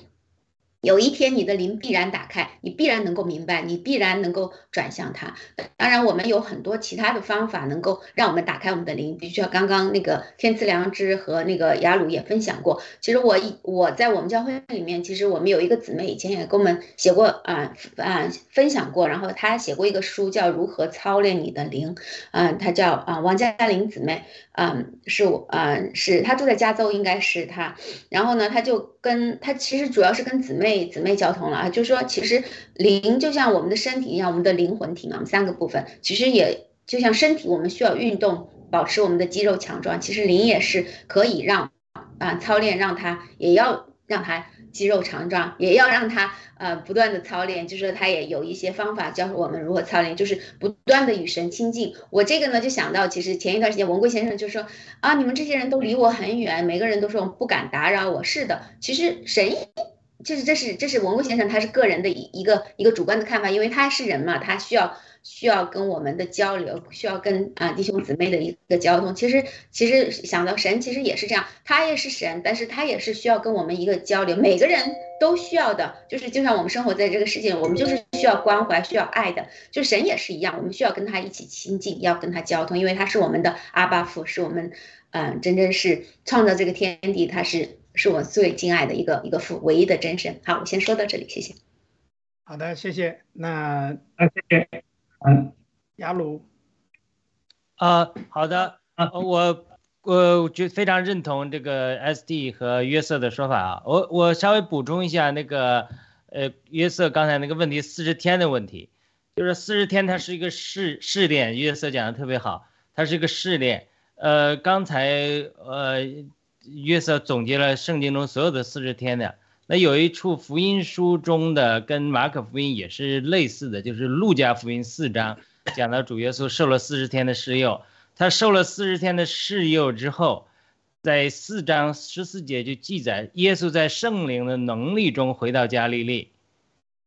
有一天，你的灵必然打开，你必然能够明白，你必然能够转向它。当然，我们有很多其他的方法能够让我们打开我们的灵，比如像刚刚那个天赐良知和那个雅鲁也分享过。其实我一我在我们教会里面，其实我们有一个姊妹以前也跟我们写过啊啊分享过，然后她写过一个书叫《如何操练你的灵》，嗯，她叫啊王嘉玲姊妹，嗯，是我嗯是他住在加州，应该是他。然后呢，他就跟他其实主要是跟姊妹。姊妹交通了啊，就是说，其实灵就像我们的身体一样，我们的灵魂体嘛，三个部分，其实也就像身体，我们需要运动，保持我们的肌肉强壮。其实灵也是可以让啊操练，让他也要让他肌肉强壮，也要让他呃不断的操练。就是他，也有一些方法教我们如何操练，就是不断的与神亲近。我这个呢，就想到其实前一段时间文贵先生就说啊，你们这些人都离我很远，每个人都说不敢打扰我。是的，其实神。就是这是这是文物先生他是个人的一一个一个主观的看法，因为他是人嘛，他需要需要跟我们的交流，需要跟啊弟兄姊妹的一个交通。其实其实想到神其实也是这样，他也是神，但是他也是需要跟我们一个交流，每个人都需要的，就是就像我们生活在这个世界，我们就是需要关怀，需要爱的，就神也是一样，我们需要跟他一起亲近，要跟他交通，因为他是我们的阿巴父，是我们嗯真正是创造这个天地，他是。是我最敬爱的一个一个父，唯一的真神。好，我先说到这里，谢谢。好的，谢谢。那啊，谢谢。嗯，雅鲁。啊，好的。啊，我我就非常认同这个 S D 和约瑟的说法啊。我我稍微补充一下那个呃约瑟刚才那个问题四十天的问题，就是四十天它是一个试试炼，约瑟讲的特别好，它是一个试炼。呃，刚才呃。约瑟总结了圣经中所有的四十天的，那有一处福音书中的跟马可福音也是类似的，就是路加福音四章讲到主耶稣受了四十天的试诱，他受了四十天的试诱之后，在四章十四节就记载耶稣在圣灵的能力中回到加利利，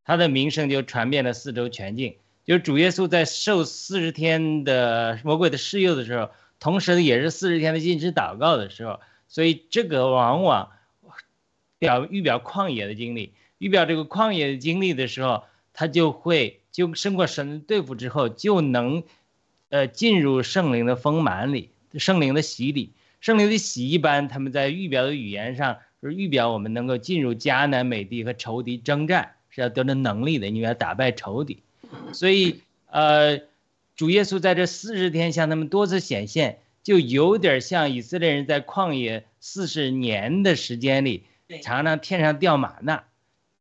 他的名声就传遍了四周全境。就是主耶稣在受四十天的魔鬼的试诱的时候，同时也是四十天的禁止祷告的时候。所以这个往往表预表旷野的经历，预表这个旷野的经历的时候，他就会就胜过神对付之后，就能呃进入圣灵的丰满里，圣灵的洗礼，圣灵的洗一般，他们在预表的语言上是预表我们能够进入迦南美地和仇敌征战是要得着能力的，你要打败仇敌，所以呃主耶稣在这四十天向他们多次显现。就有点像以色列人在旷野四十年的时间里，常常天上掉马纳，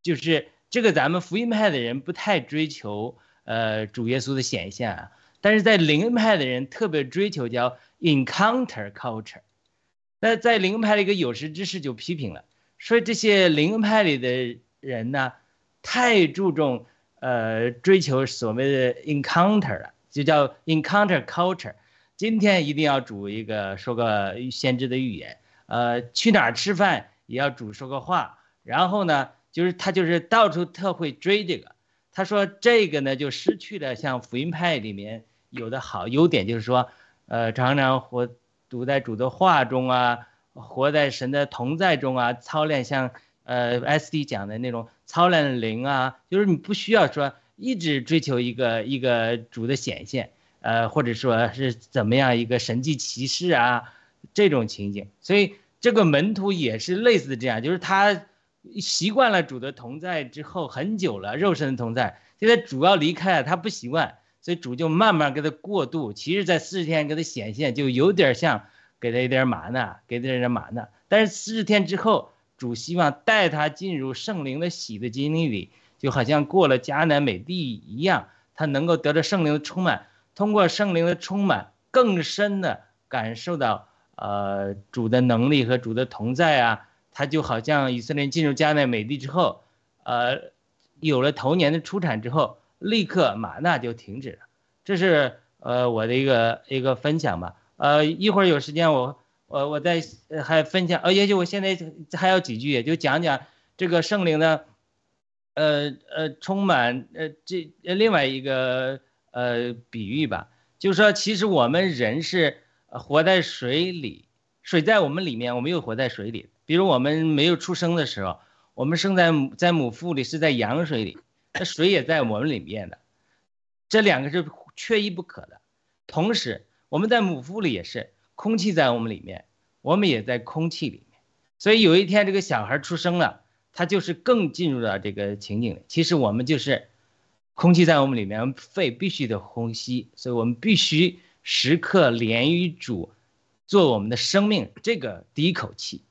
就是这个咱们福音派的人不太追求呃主耶稣的显现啊，但是在灵恩派的人特别追求叫 encounter culture。那在灵恩派的一个有识之士就批评了，说这些灵恩派里的人呢，太注重呃追求所谓的 encounter 了，就叫 encounter culture。今天一定要煮一个说个先知的预言，呃，去哪儿吃饭也要煮说个话，然后呢，就是他就是到处特会追这个，他说这个呢就失去了像福音派里面有的好优点，就是说，呃，常常活读在主的话中啊，活在神的同在中啊，操练像呃，SD 讲的那种操练灵啊，就是你不需要说一直追求一个一个主的显现，呃，或者说是怎么样一个神迹奇事啊这种情景。所以这个门徒也是类似这样，就是他习惯了主的同在之后很久了，肉身的同在，现在主要离开了，他不习惯，所以主就慢慢给他过渡。其实，在四十天给他显现，就有点像给他一点玛呢，给他一点玛呢。但是四十天之后，主希望带他进入圣灵的喜的经历里，就好像过了迦南美地一样，他能够得到圣灵的充满，通过圣灵的充满，更深的感受到呃主的能力和主的同在啊。他就好像以色列进入迦南美地之后，呃，有了头年的出产之后，立刻玛纳就停止了。这是呃我的一个一个分享吧。呃，一会儿有时间我我我再还分享。呃，也许我现在还有几句，也就讲讲这个圣灵的，呃呃充满呃这另外一个呃比喻吧，就是说其实我们人是活在水里，水在我们里面，我们又活在水里。比如我们没有出生的时候，我们生在在母腹里，是在羊水里，那水也在我们里面的，这两个是缺一不可的。同时，我们在母腹里也是，空气在我们里面，我们也在空气里面。所以有一天这个小孩出生了，他就是更进入了这个情景里。其实我们就是空气在我们里面，肺必须得呼吸，所以我们必须时刻连于主，做我们的生命这个第一口气。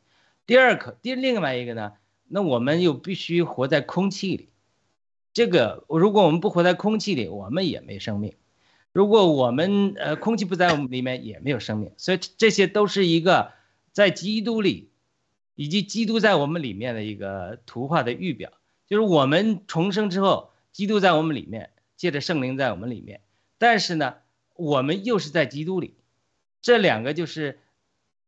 第二口，第另外一个呢？那我们又必须活在空气里。这个，如果我们不活在空气里，我们也没生命。如果我们呃空气不在我们里面，也没有生命。所以这些都是一个在基督里，以及基督在我们里面的一个图画的预表。就是我们重生之后，基督在我们里面，借着圣灵在我们里面。但是呢，我们又是在基督里，这两个就是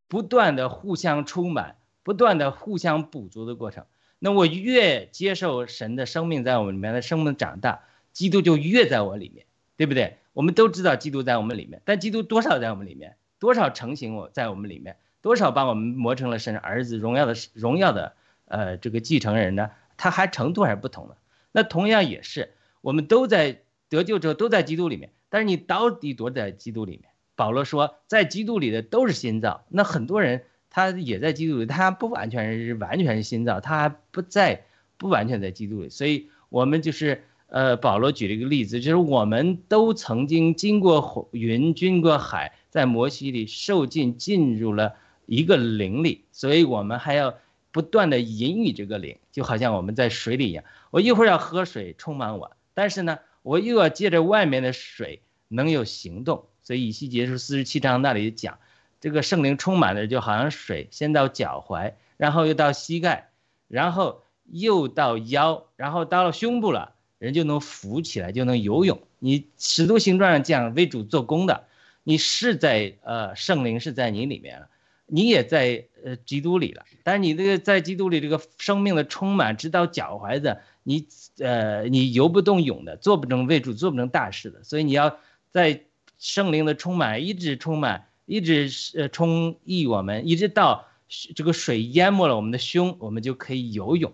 不断的互相充满。不断的互相补足的过程，那我越接受神的生命在我们里面的生命长大，基督就越在我里面，对不对？我们都知道基督在我们里面，但基督多少在我们里面，多少成型我在我们里面，多少把我们磨成了神儿子荣耀的荣耀的呃这个继承人呢？他还程度还是不同的。那同样也是，我们都在得救之后都在基督里面，但是你到底多在基督里面？保罗说，在基督里的都是心脏。那很多人。他也在基督里，他不完全是完全是心脏，他还不在不完全在基督里，所以我们就是呃，保罗举了一个例子，就是我们都曾经经过云，经过海，在摩西里受尽，进入了一个灵里，所以我们还要不断的引语这个灵，就好像我们在水里一样，我一会儿要喝水充满我，但是呢，我又要借着外面的水能有行动，所以以西结书四十七章那里讲。这个圣灵充满的就好像水，先到脚踝，然后又到膝盖，然后又到腰，然后到了胸部了，人就能浮起来，就能游泳。你使徒行传上讲为主做工的，你是在呃圣灵是在你里面了，你也在呃基督里了。但是你这个在基督里这个生命的充满，直到脚踝的，你呃你游不动泳的，做不成为主做不成大事的。所以你要在圣灵的充满，一直充满。一直是充溢我们，一直到这个水淹没了我们的胸，我们就可以游泳。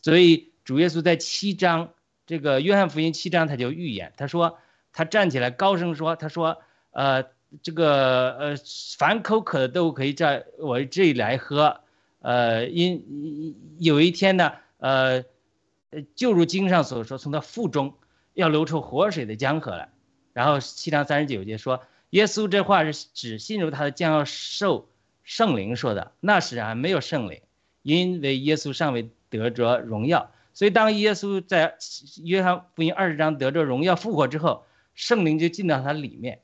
所以主耶稣在七章，这个约翰福音七章他就预言，他说他站起来高声说，他说，呃，这个呃，凡口渴的都可以在我这里来喝，呃，因有一天呢，呃，就如经上所说，从他腹中要流出活水的江河来。然后七章三十九节说。耶稣这话是指信入他的将要受圣灵说的，那时还没有圣灵，因为耶稣尚未得着荣耀。所以当耶稣在约翰福音二十章得着荣耀复活之后，圣灵就进到他里面。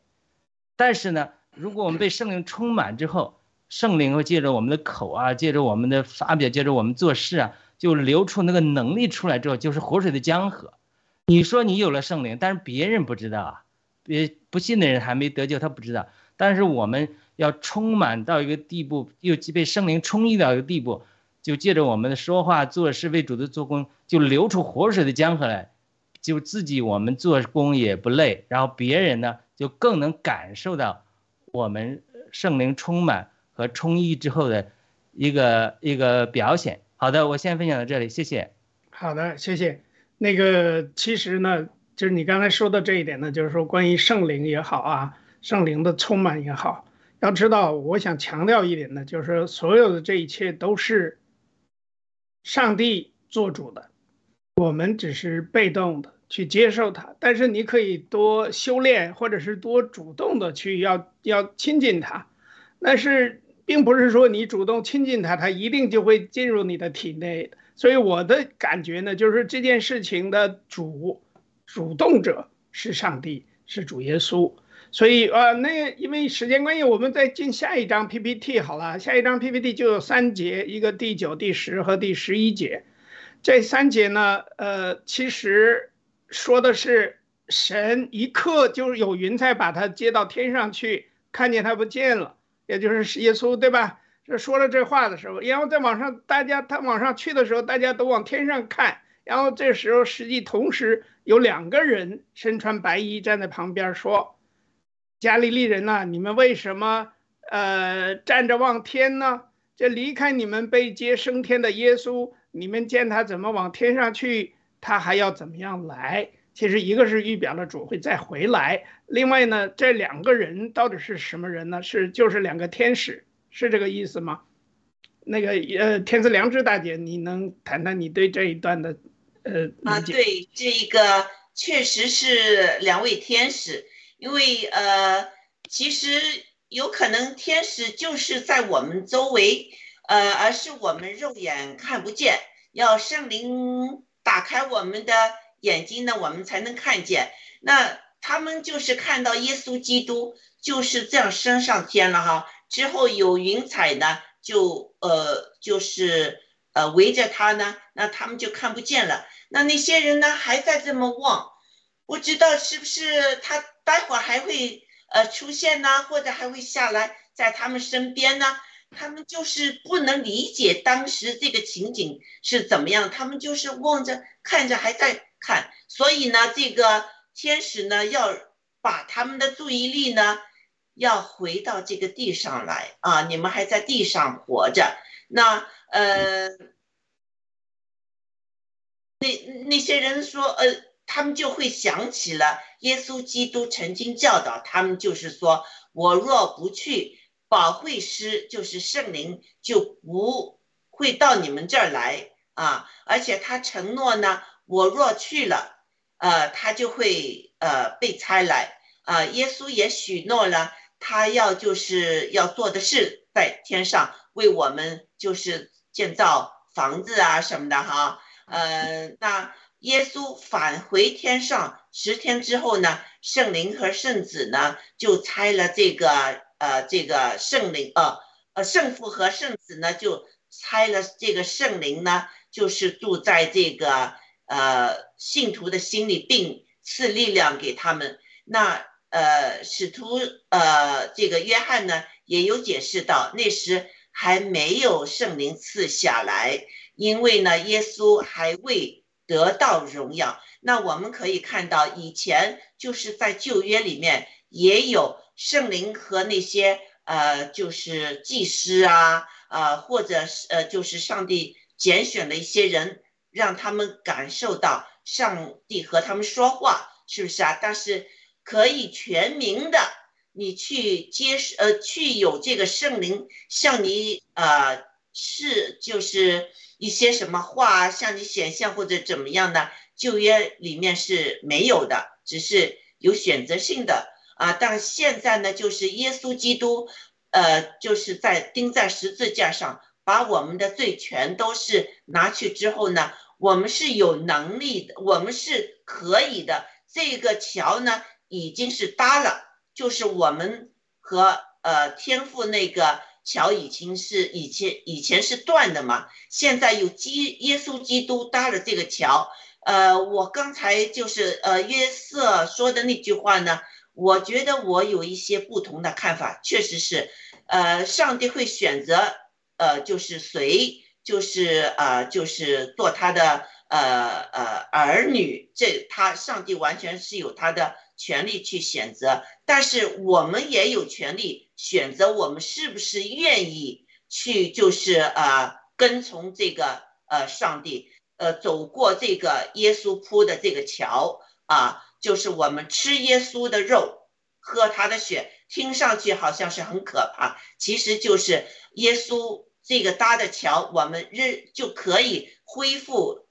但是呢，如果我们被圣灵充满之后，圣灵会借着我们的口啊，借着我们的发表，借着我们做事啊，就流出那个能力出来之后，就是活水的江河。你说你有了圣灵，但是别人不知道啊。别不信的人还没得救，他不知道。但是我们要充满到一个地步，又被圣灵充溢到一个地步，就借着我们的说话、做事为主的做工，就流出活水的江河来，就自己我们做工也不累，然后别人呢就更能感受到我们圣灵充满和充溢之后的一个一个表现。好的，我先分享到这里，谢谢。好的，谢谢。那个其实呢，就是你刚才说的这一点呢，就是说关于圣灵也好啊，圣灵的充满也好，要知道，我想强调一点呢，就是所有的这一切都是上帝做主的，我们只是被动的去接受它。但是你可以多修炼，或者是多主动的去要要亲近它。但是并不是说你主动亲近它，它一定就会进入你的体内。所以我的感觉呢，就是这件事情的主主动者是上帝，是主耶稣。所以呃，那因为时间关系，我们再进下一张 PPT 好了。下一张 PPT 就有三节，一个第九、第十和第十一节。这三节呢，呃，其实说的是神一刻就有云彩把他接到天上去，看见他不见了，也就是耶稣，对吧？这说了这话的时候，然后在往上，大家他往上去的时候，大家都往天上看，然后这时候实际同时有两个人身穿白衣站在旁边说。加利利人呐，你们为什么呃站着望天呢？这离开你们被接升天的耶稣，你们见他怎么往天上去，他还要怎么样来？其实一个是预表了主会再回来，另外呢，这两个人到底是什么人呢？是就是两个天使，是这个意思吗？那个呃，天赐良知大姐，你能谈谈你对这一段的呃啊？对，这一个确实是两位天使。因为呃，其实有可能天使就是在我们周围，呃，而是我们肉眼看不见。要圣灵打开我们的眼睛呢，我们才能看见。那他们就是看到耶稣基督就是这样升上天了哈。之后有云彩呢，就呃就是呃围着他呢，那他们就看不见了。那那些人呢，还在这么望。不知道是不是他待会儿还会呃出现呢，或者还会下来在他们身边呢？他们就是不能理解当时这个情景是怎么样，他们就是望着看着还在看，所以呢，这个天使呢要把他们的注意力呢要回到这个地上来啊，你们还在地上活着，那呃，那那些人说呃。他们就会想起了耶稣基督曾经教导他们，就是说我若不去，保惠师就是圣灵就不会到你们这儿来啊。而且他承诺呢，我若去了，呃，他就会呃被拆来啊。耶稣也许诺了，他要就是要做的事在天上为我们就是建造房子啊什么的哈，呃，那。耶稣返回天上十天之后呢，圣灵和圣子呢就拆了这个呃这个圣灵呃呃圣父和圣子呢就拆了这个圣灵呢，就是住在这个呃信徒的心里，并赐力量给他们。那呃使徒呃这个约翰呢也有解释到，那时还没有圣灵赐下来，因为呢耶稣还未。得到荣耀，那我们可以看到，以前就是在旧约里面也有圣灵和那些呃，就是祭司啊，呃，或者是呃，就是上帝拣选的一些人，让他们感受到上帝和他们说话，是不是啊？但是可以全民的你去接受，呃，去有这个圣灵向你呃是就是。一些什么话向你显现或者怎么样呢？旧约里面是没有的，只是有选择性的啊。但现在呢，就是耶稣基督，呃，就是在钉在十字架上，把我们的罪全都是拿去之后呢，我们是有能力的，我们是可以的。这个桥呢，已经是搭了，就是我们和呃天父那个。桥已经是以前以前是断的嘛，现在有基耶稣基督搭了这个桥。呃，我刚才就是呃约瑟说的那句话呢，我觉得我有一些不同的看法，确实是，呃，上帝会选择呃就是谁就是呃就是做他的呃呃儿女，这他上帝完全是有他的。权利去选择，但是我们也有权利选择，我们是不是愿意去，就是呃跟从这个呃上帝，呃走过这个耶稣铺的这个桥啊，就是我们吃耶稣的肉，喝他的血，听上去好像是很可怕，其实就是耶稣这个搭的桥，我们日就可以恢复，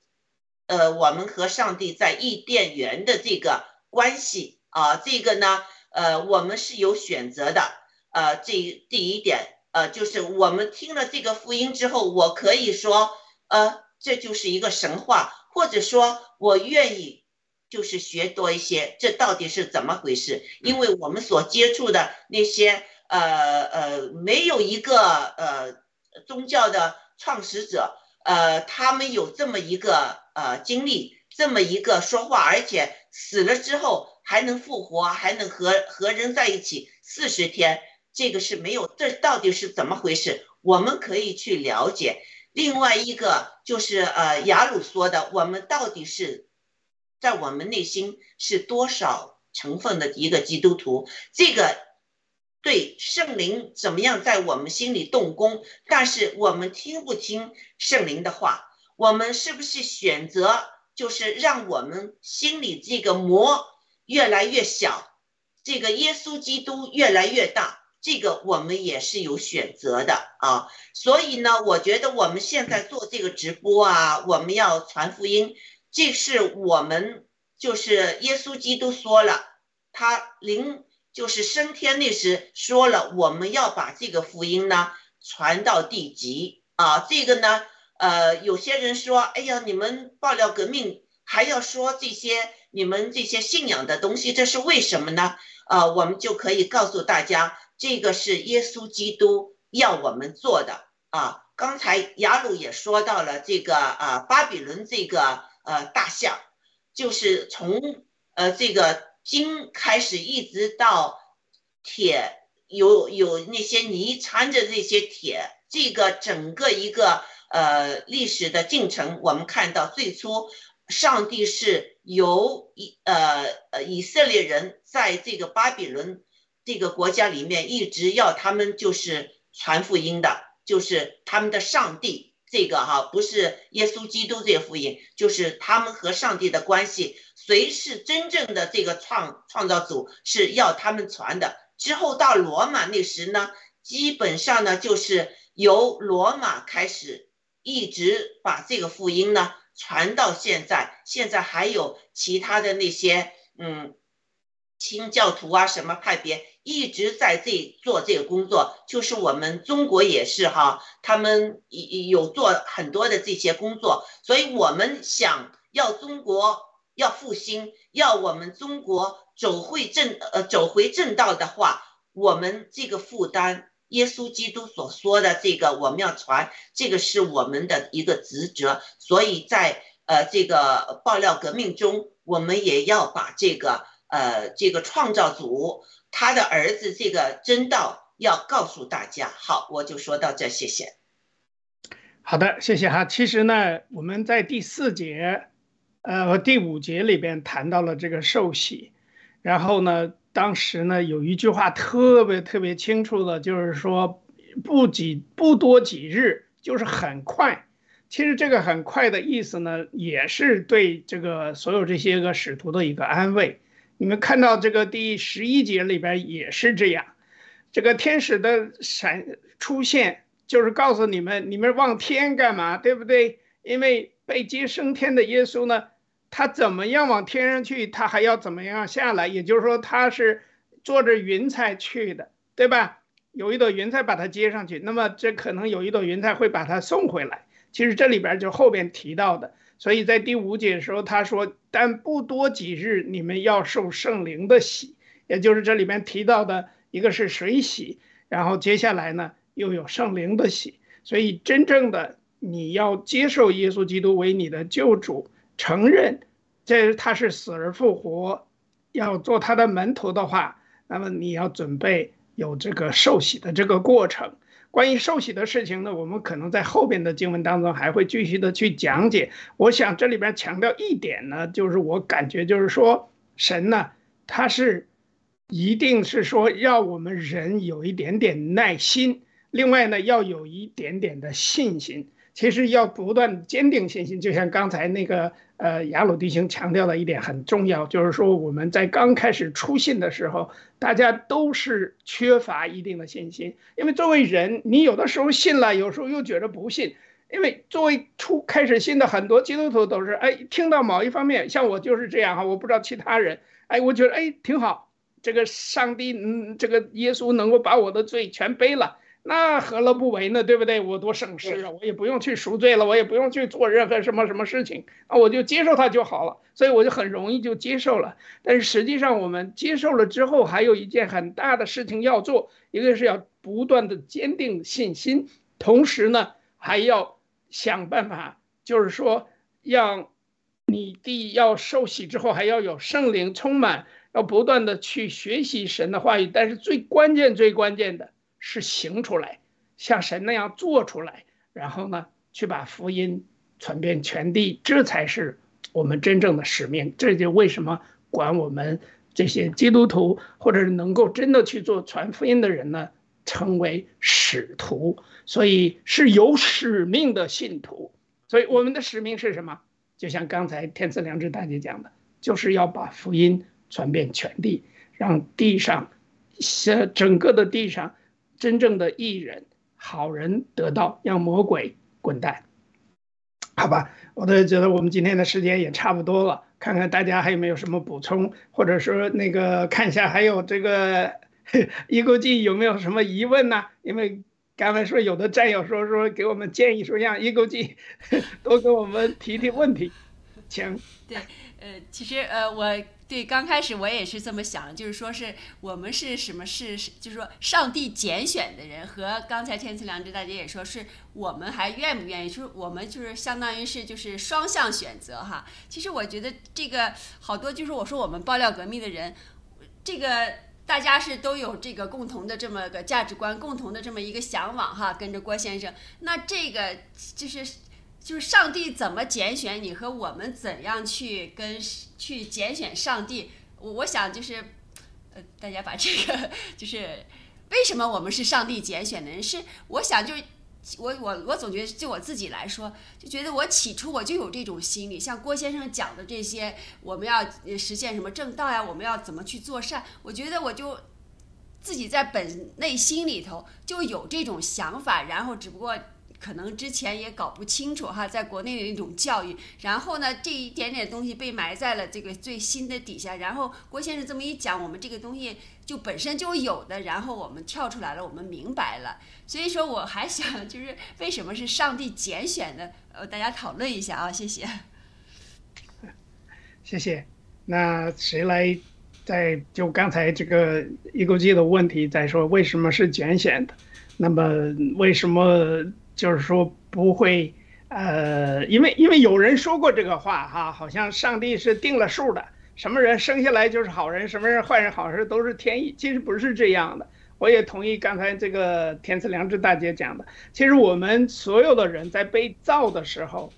呃我们和上帝在伊甸园的这个关系啊，这个呢，呃我们是有选择的，呃这第一点。呃，就是我们听了这个福音之后，我可以说，呃，这就是一个神话，或者说我愿意就是学多一些，这到底是怎么回事？因为我们所接触的那些，呃呃，没有一个呃宗教的创始者，呃，他们有这么一个呃经历，这么一个说话，而且死了之后还能复活，还能和和人在一起四十天。这个是没有，这到底是怎么回事？我们可以去了解。另外一个就是呃，雅鲁说的，我们到底是在我们内心是多少成分的一个基督徒？这个对圣灵怎么样在我们心里动工？但是我们听不听圣灵的话？我们是不是选择就是让我们心里这个膜越来越小，这个耶稣基督越来越大？这个我们也是有选择的啊，所以呢，我觉得我们现在做这个直播啊，我们要传福音，这是我们就是耶稣基督说了，他临就是升天那时说了，我们要把这个福音呢传到地极啊。这个呢，呃，有些人说，哎呀，你们爆料革命还要说这些你们这些信仰的东西，这是为什么呢？呃，我们就可以告诉大家。这个是耶稣基督要我们做的啊！刚才雅鲁也说到了这个啊，巴比伦这个呃大象，就是从呃这个金开始一直到铁，有有那些泥掺着这些铁，这个整个一个呃历史的进程，我们看到最初上帝是由以呃呃以色列人在这个巴比伦。这个国家里面一直要他们就是传福音的，就是他们的上帝。这个哈不是耶稣基督这个福音，就是他们和上帝的关系。谁是真正的这个创创造主是要他们传的。之后到罗马那时呢，基本上呢就是由罗马开始，一直把这个福音呢传到现在。现在还有其他的那些嗯。清教徒啊，什么派别一直在这做这个工作，就是我们中国也是哈，他们有做很多的这些工作，所以我们想要中国要复兴，要我们中国走回正呃走回正道的话，我们这个负担，耶稣基督所说的这个我们要传，这个是我们的一个职责，所以在呃这个爆料革命中，我们也要把这个。呃，这个创造主他的儿子这个真道要告诉大家。好，我就说到这，谢谢。好的，谢谢哈。其实呢，我们在第四节，呃，第五节里边谈到了这个受洗，然后呢，当时呢有一句话特别特别清楚的，就是说不几不多几日，就是很快。其实这个很快的意思呢，也是对这个所有这些个使徒的一个安慰。你们看到这个第十一节里边也是这样，这个天使的闪出现，就是告诉你们，你们望天干嘛，对不对？因为被接升天的耶稣呢，他怎么样往天上去，他还要怎么样下来？也就是说，他是坐着云彩去的，对吧？有一朵云彩把他接上去，那么这可能有一朵云彩会把他送回来。其实这里边就后边提到的。所以在第五节的时候，他说：“但不多几日，你们要受圣灵的洗，也就是这里面提到的一个是水洗，然后接下来呢又有圣灵的洗。所以真正的你要接受耶稣基督为你的救主，承认这他是死而复活，要做他的门徒的话，那么你要准备有这个受洗的这个过程。”关于受洗的事情呢，我们可能在后边的经文当中还会继续的去讲解。我想这里边强调一点呢，就是我感觉就是说，神呢，他是一定是说要我们人有一点点耐心另外呢，要有一点点的信心。其实要不断坚定信心，就像刚才那个呃雅鲁弟兄强调的一点很重要，就是说我们在刚开始出信的时候，大家都是缺乏一定的信心，因为作为人，你有的时候信了，有时候又觉得不信。因为作为初开始信的很多基督徒都是，哎，听到某一方面，像我就是这样哈，我不知道其他人，哎，我觉得哎挺好，这个上帝，嗯，这个耶稣能够把我的罪全背了。那何乐不为呢？对不对？我多省事啊！我也不用去赎罪了，我也不用去做任何什么什么事情啊，我就接受它就好了。所以我就很容易就接受了。但是实际上，我们接受了之后，还有一件很大的事情要做，一个是要不断的坚定信心，同时呢，还要想办法，就是说，让你第要受洗之后，还要有圣灵充满，要不断的去学习神的话语。但是最关键、最关键的。是行出来，像神那样做出来，然后呢，去把福音传遍全地，这才是我们真正的使命。这就为什么管我们这些基督徒，或者是能够真的去做传福音的人呢，称为使徒。所以是有使命的信徒。所以我们的使命是什么？就像刚才天赐良知大姐讲的，就是要把福音传遍全地，让地上，整个的地上。真正的艺人、好人得到，让魔鬼滚蛋，好吧？我都觉得我们今天的时间也差不多了，看看大家还有没有什么补充，或者说那个看一下还有这个一勾记有没有什么疑问呢？因为刚才说有的战友说说给我们建议说让一勾记多给我们提提问题，请。对，呃，其实呃我。对，刚开始我也是这么想，就是说是我们是什么是，就是说上帝拣选的人，和刚才天赐良知大姐也说是我们还愿不愿意，就是我们就是相当于是就是双向选择哈。其实我觉得这个好多就是我说我们爆料革命的人，这个大家是都有这个共同的这么个价值观，共同的这么一个向往哈，跟着郭先生，那这个就是。就是上帝怎么拣选你和我们怎样去跟去拣选上帝，我我想就是，呃，大家把这个就是为什么我们是上帝拣选的人？是我想就我我我总觉得就我自己来说，就觉得我起初我就有这种心理，像郭先生讲的这些，我们要实现什么正道呀，我们要怎么去做善，我觉得我就自己在本内心里头就有这种想法，然后只不过。可能之前也搞不清楚哈，在国内的一种教育，然后呢，这一点点东西被埋在了这个最新的底下，然后郭先生这么一讲，我们这个东西就本身就有的，然后我们跳出来了，我们明白了。所以说，我还想就是为什么是上帝拣选的？呃，大家讨论一下啊，谢谢。谢谢。那谁来在就刚才这个一个记的问题再说，为什么是拣选的？那么为什么？就是说不会，呃，因为因为有人说过这个话哈，好像上帝是定了数的，什么人生下来就是好人，什么人坏人好事都是天意，其实不是这样的。我也同意刚才这个天赐良知大姐讲的，其实我们所有的人在被造的时候，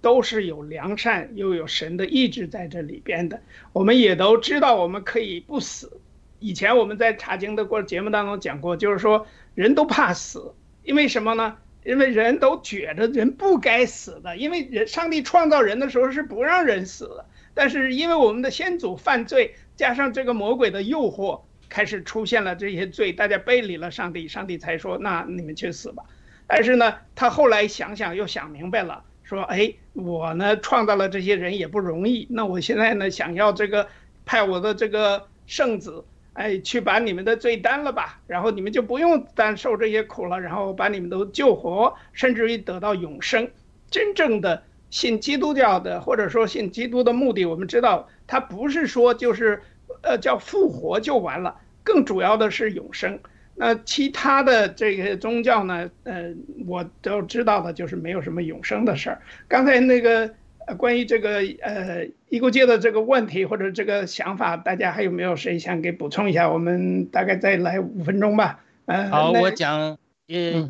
都是有良善又有神的意志在这里边的。我们也都知道我们可以不死，以前我们在查经的过节目当中讲过，就是说人都怕死，因为什么呢？因为人都觉得人不该死的，因为人上帝创造人的时候是不让人死的，但是因为我们的先祖犯罪，加上这个魔鬼的诱惑，开始出现了这些罪，大家背离了上帝，上帝才说那你们去死吧。但是呢，他后来想想又想明白了，说哎，我呢创造了这些人也不容易，那我现在呢想要这个派我的这个圣子。哎，去把你们的罪担了吧，然后你们就不用担受这些苦了，然后把你们都救活，甚至于得到永生。真正的信基督教的，或者说信基督的目的，我们知道，它不是说就是，呃，叫复活就完了，更主要的是永生。那其他的这个宗教呢，呃，我都知道的就是没有什么永生的事儿。刚才那个。关于这个呃，一孤界的这个问题或者这个想法，大家还有没有谁想给补充一下？我们大概再来五分钟吧。呃，好，我讲呃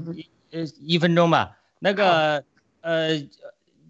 呃一分钟吧。那个呃，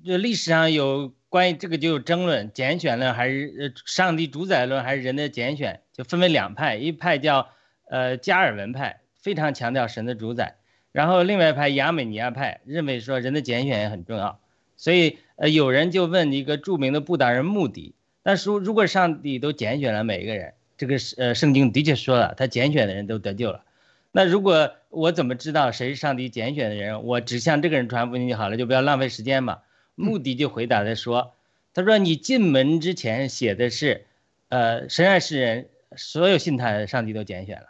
历史上有关于这个就有争论，拣选论还是呃上帝主宰论还是人的拣选，就分为两派，一派叫呃加尔文派，非常强调神的主宰；然后另外一派亚美尼亚派认为说人的拣选也很重要，所以呃有人就问一个著名的布达人穆迪，但是如果上帝都拣选了每一个人，这个呃圣经的确说了，他拣选的人都得救了。那如果我怎么知道谁是上帝拣选的人？我只向这个人传福音就好了，就不要浪费时间嘛。穆迪就回答他说：“他说你进门之前写的是，呃，神爱世人，所有信他的上帝都拣选了。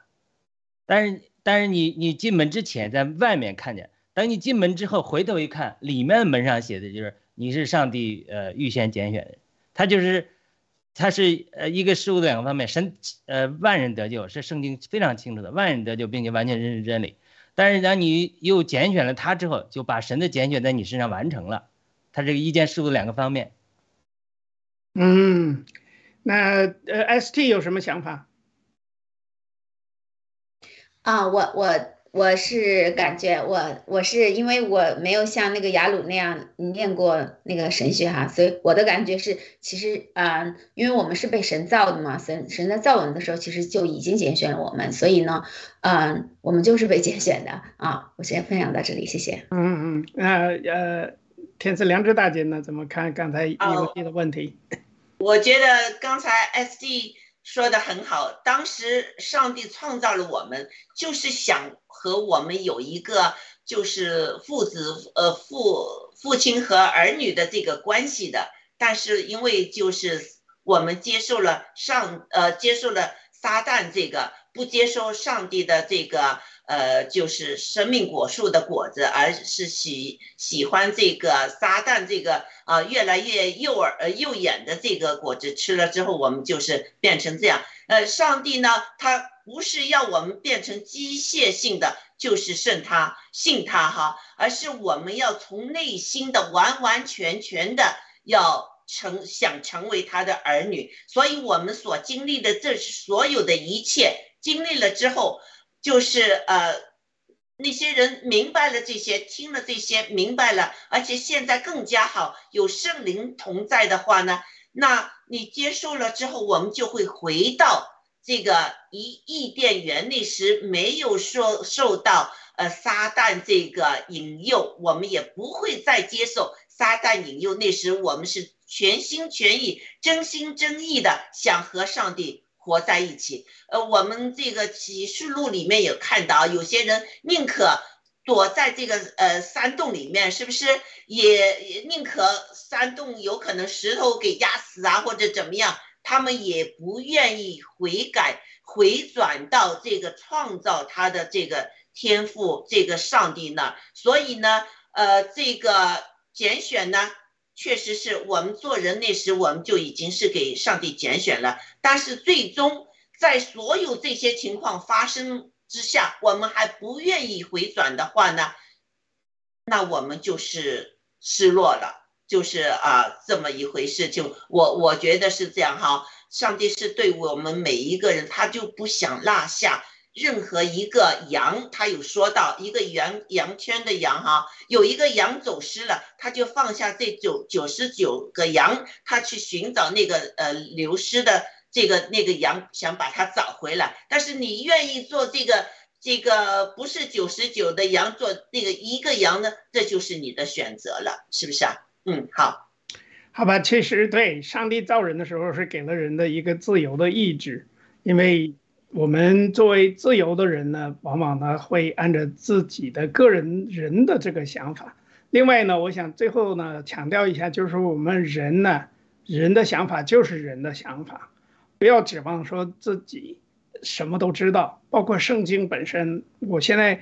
但是但是你你进门之前在外面看见，等你进门之后回头一看，里面门上写的就是你是上帝呃预先拣选的，他就是。”他是呃一个事物的两个方面，神呃万人得救是圣经非常清楚的，万人得救并且完全认识真理。但是当你又拣选了他之后，就把神的拣选在你身上完成了。它这个一件事物的两个方面。嗯，那呃 ST 有什么想法？啊，我我。我是感觉我我是因为我没有像那个雅鲁那样念过那个神学哈，所以我的感觉是，其实啊，因为我们是被神造的嘛，神神在造我们的时候，其实就已经拣选了我们，所以呢，嗯，我们就是被拣选的啊。我先分享到这里，谢谢。嗯嗯，那呃，天赐良知大姐呢，怎么看刚才一个的问题？我觉得刚才 SD。说的很好，当时上帝创造了我们，就是想和我们有一个就是父子呃父父亲和儿女的这个关系的，但是因为就是我们接受了上呃接受了撒旦这个不接受上帝的这个。呃，就是生命果树的果子，而是喜喜欢这个撒旦这个啊，越来越诱耳呃诱眼的这个果子，吃了之后，我们就是变成这样。呃，上帝呢，他不是要我们变成机械性的，就是信他信他哈，而是我们要从内心的完完全全的要成想成为他的儿女。所以，我们所经历的这所有的一切，经历了之后。就是呃，那些人明白了这些，听了这些，明白了，而且现在更加好，有圣灵同在的话呢，那你接受了之后，我们就会回到这个一伊甸园那时，没有受受到呃撒旦这个引诱，我们也不会再接受撒旦引诱。那时我们是全心全意、真心真意的想和上帝。活在一起，呃，我们这个启示录里面有看到，有些人宁可躲在这个呃山洞里面，是不是？也宁可山洞有可能石头给压死啊，或者怎么样，他们也不愿意悔改，回转到这个创造他的这个天赋，这个上帝那儿。所以呢，呃，这个拣选呢。确实是我们做人那时，我们就已经是给上帝拣选了。但是最终在所有这些情况发生之下，我们还不愿意回转的话呢，那我们就是失落了，就是啊这么一回事。就我我觉得是这样哈，上帝是对我们每一个人，他就不想落下。任何一个羊，他有说到一个羊羊圈的羊哈，有一个羊走失了，他就放下这九九十九个羊，他去寻找那个呃流失的这个那个羊，想把它找回来。但是你愿意做这个这个不是九十九的羊，做那个一个羊呢？这就是你的选择了，是不是啊？嗯，好，好吧，确实对，上帝造人的时候是给了人的一个自由的意志，因为。我们作为自由的人呢，往往呢会按照自己的个人人的这个想法。另外呢，我想最后呢强调一下，就是我们人呢，人的想法就是人的想法，不要指望说自己什么都知道，包括圣经本身。我现在。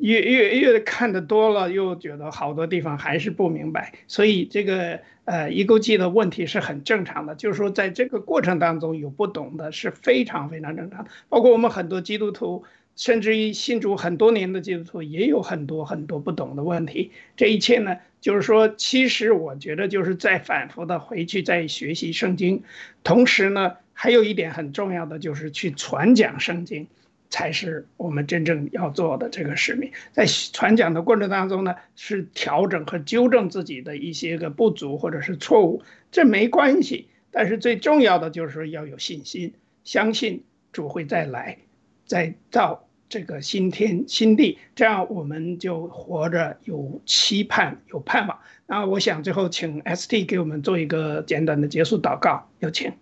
越越越看的多了，又觉得好多地方还是不明白，所以这个呃一勾记的问题是很正常的。就是说，在这个过程当中有不懂的是非常非常正常的。包括我们很多基督徒，甚至于信主很多年的基督徒，也有很多很多不懂的问题。这一切呢，就是说，其实我觉得就是在反复的回去再学习圣经，同时呢，还有一点很重要的就是去传讲圣经。才是我们真正要做的这个使命。在传讲的过程当中呢，是调整和纠正自己的一些个不足或者是错误，这没关系。但是最重要的就是要有信心，相信主会再来，再造这个新天新地，这样我们就活着有期盼有盼望。那我想最后请 ST 给我们做一个简短的结束祷告，有请。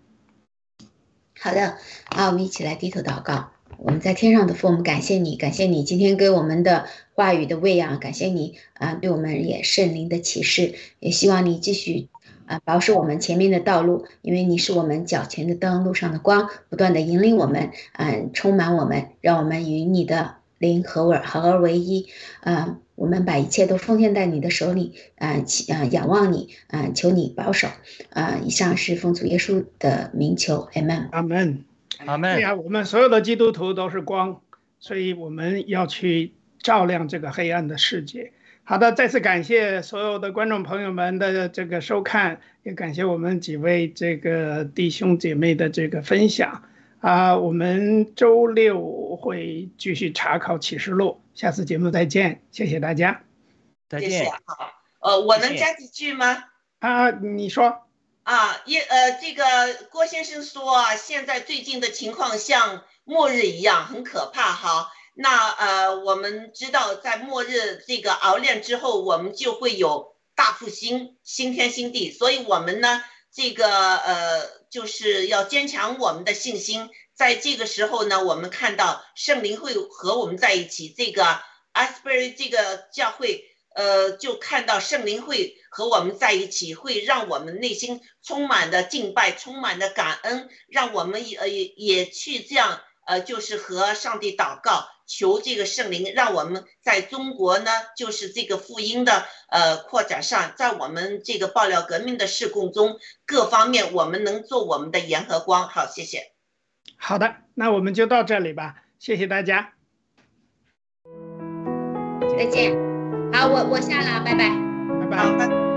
好的，啊，我们一起来低头祷告。我们在天上的父，我们感谢你，感谢你今天给我们的话语的喂养，感谢你啊，对我们也圣灵的启示，也希望你继续啊保守我们前面的道路，因为你是我们脚前的灯，路上的光，不断的引领我们，嗯，充满我们，让我们与你的灵合而合而为一，啊，我们把一切都奉献在你的手里，啊，啊，仰望你，啊，求你保守，啊，以上是奉主耶稣的名求，阿门，阿门。阿门。对呀，我们所有的基督徒都是光，所以我们要去照亮这个黑暗的世界。好的，再次感谢所有的观众朋友们的这个收看，也感谢我们几位这个弟兄姐妹的这个分享啊。我们周六会继续查考启示录，下次节目再见，谢谢大家，再见。好，呃，我能加几句吗？啊，你说。啊，也呃，这个郭先生说啊，现在最近的情况像末日一样，很可怕哈。那呃，我们知道在末日这个熬炼之后，我们就会有大复兴，新天新地。所以，我们呢，这个呃，就是要坚强我们的信心。在这个时候呢，我们看到圣灵会和我们在一起。这个 Asbury 这个教会。呃，就看到圣灵会和我们在一起，会让我们内心充满的敬拜，充满的感恩，让我们也也也去这样，呃，就是和上帝祷告，求这个圣灵，让我们在中国呢，就是这个福音的呃扩展上，在我们这个爆料革命的事工中，各方面我们能做我们的盐和光。好，谢谢。好的，那我们就到这里吧，谢谢大家，再见。好，我我下了，拜拜，拜拜。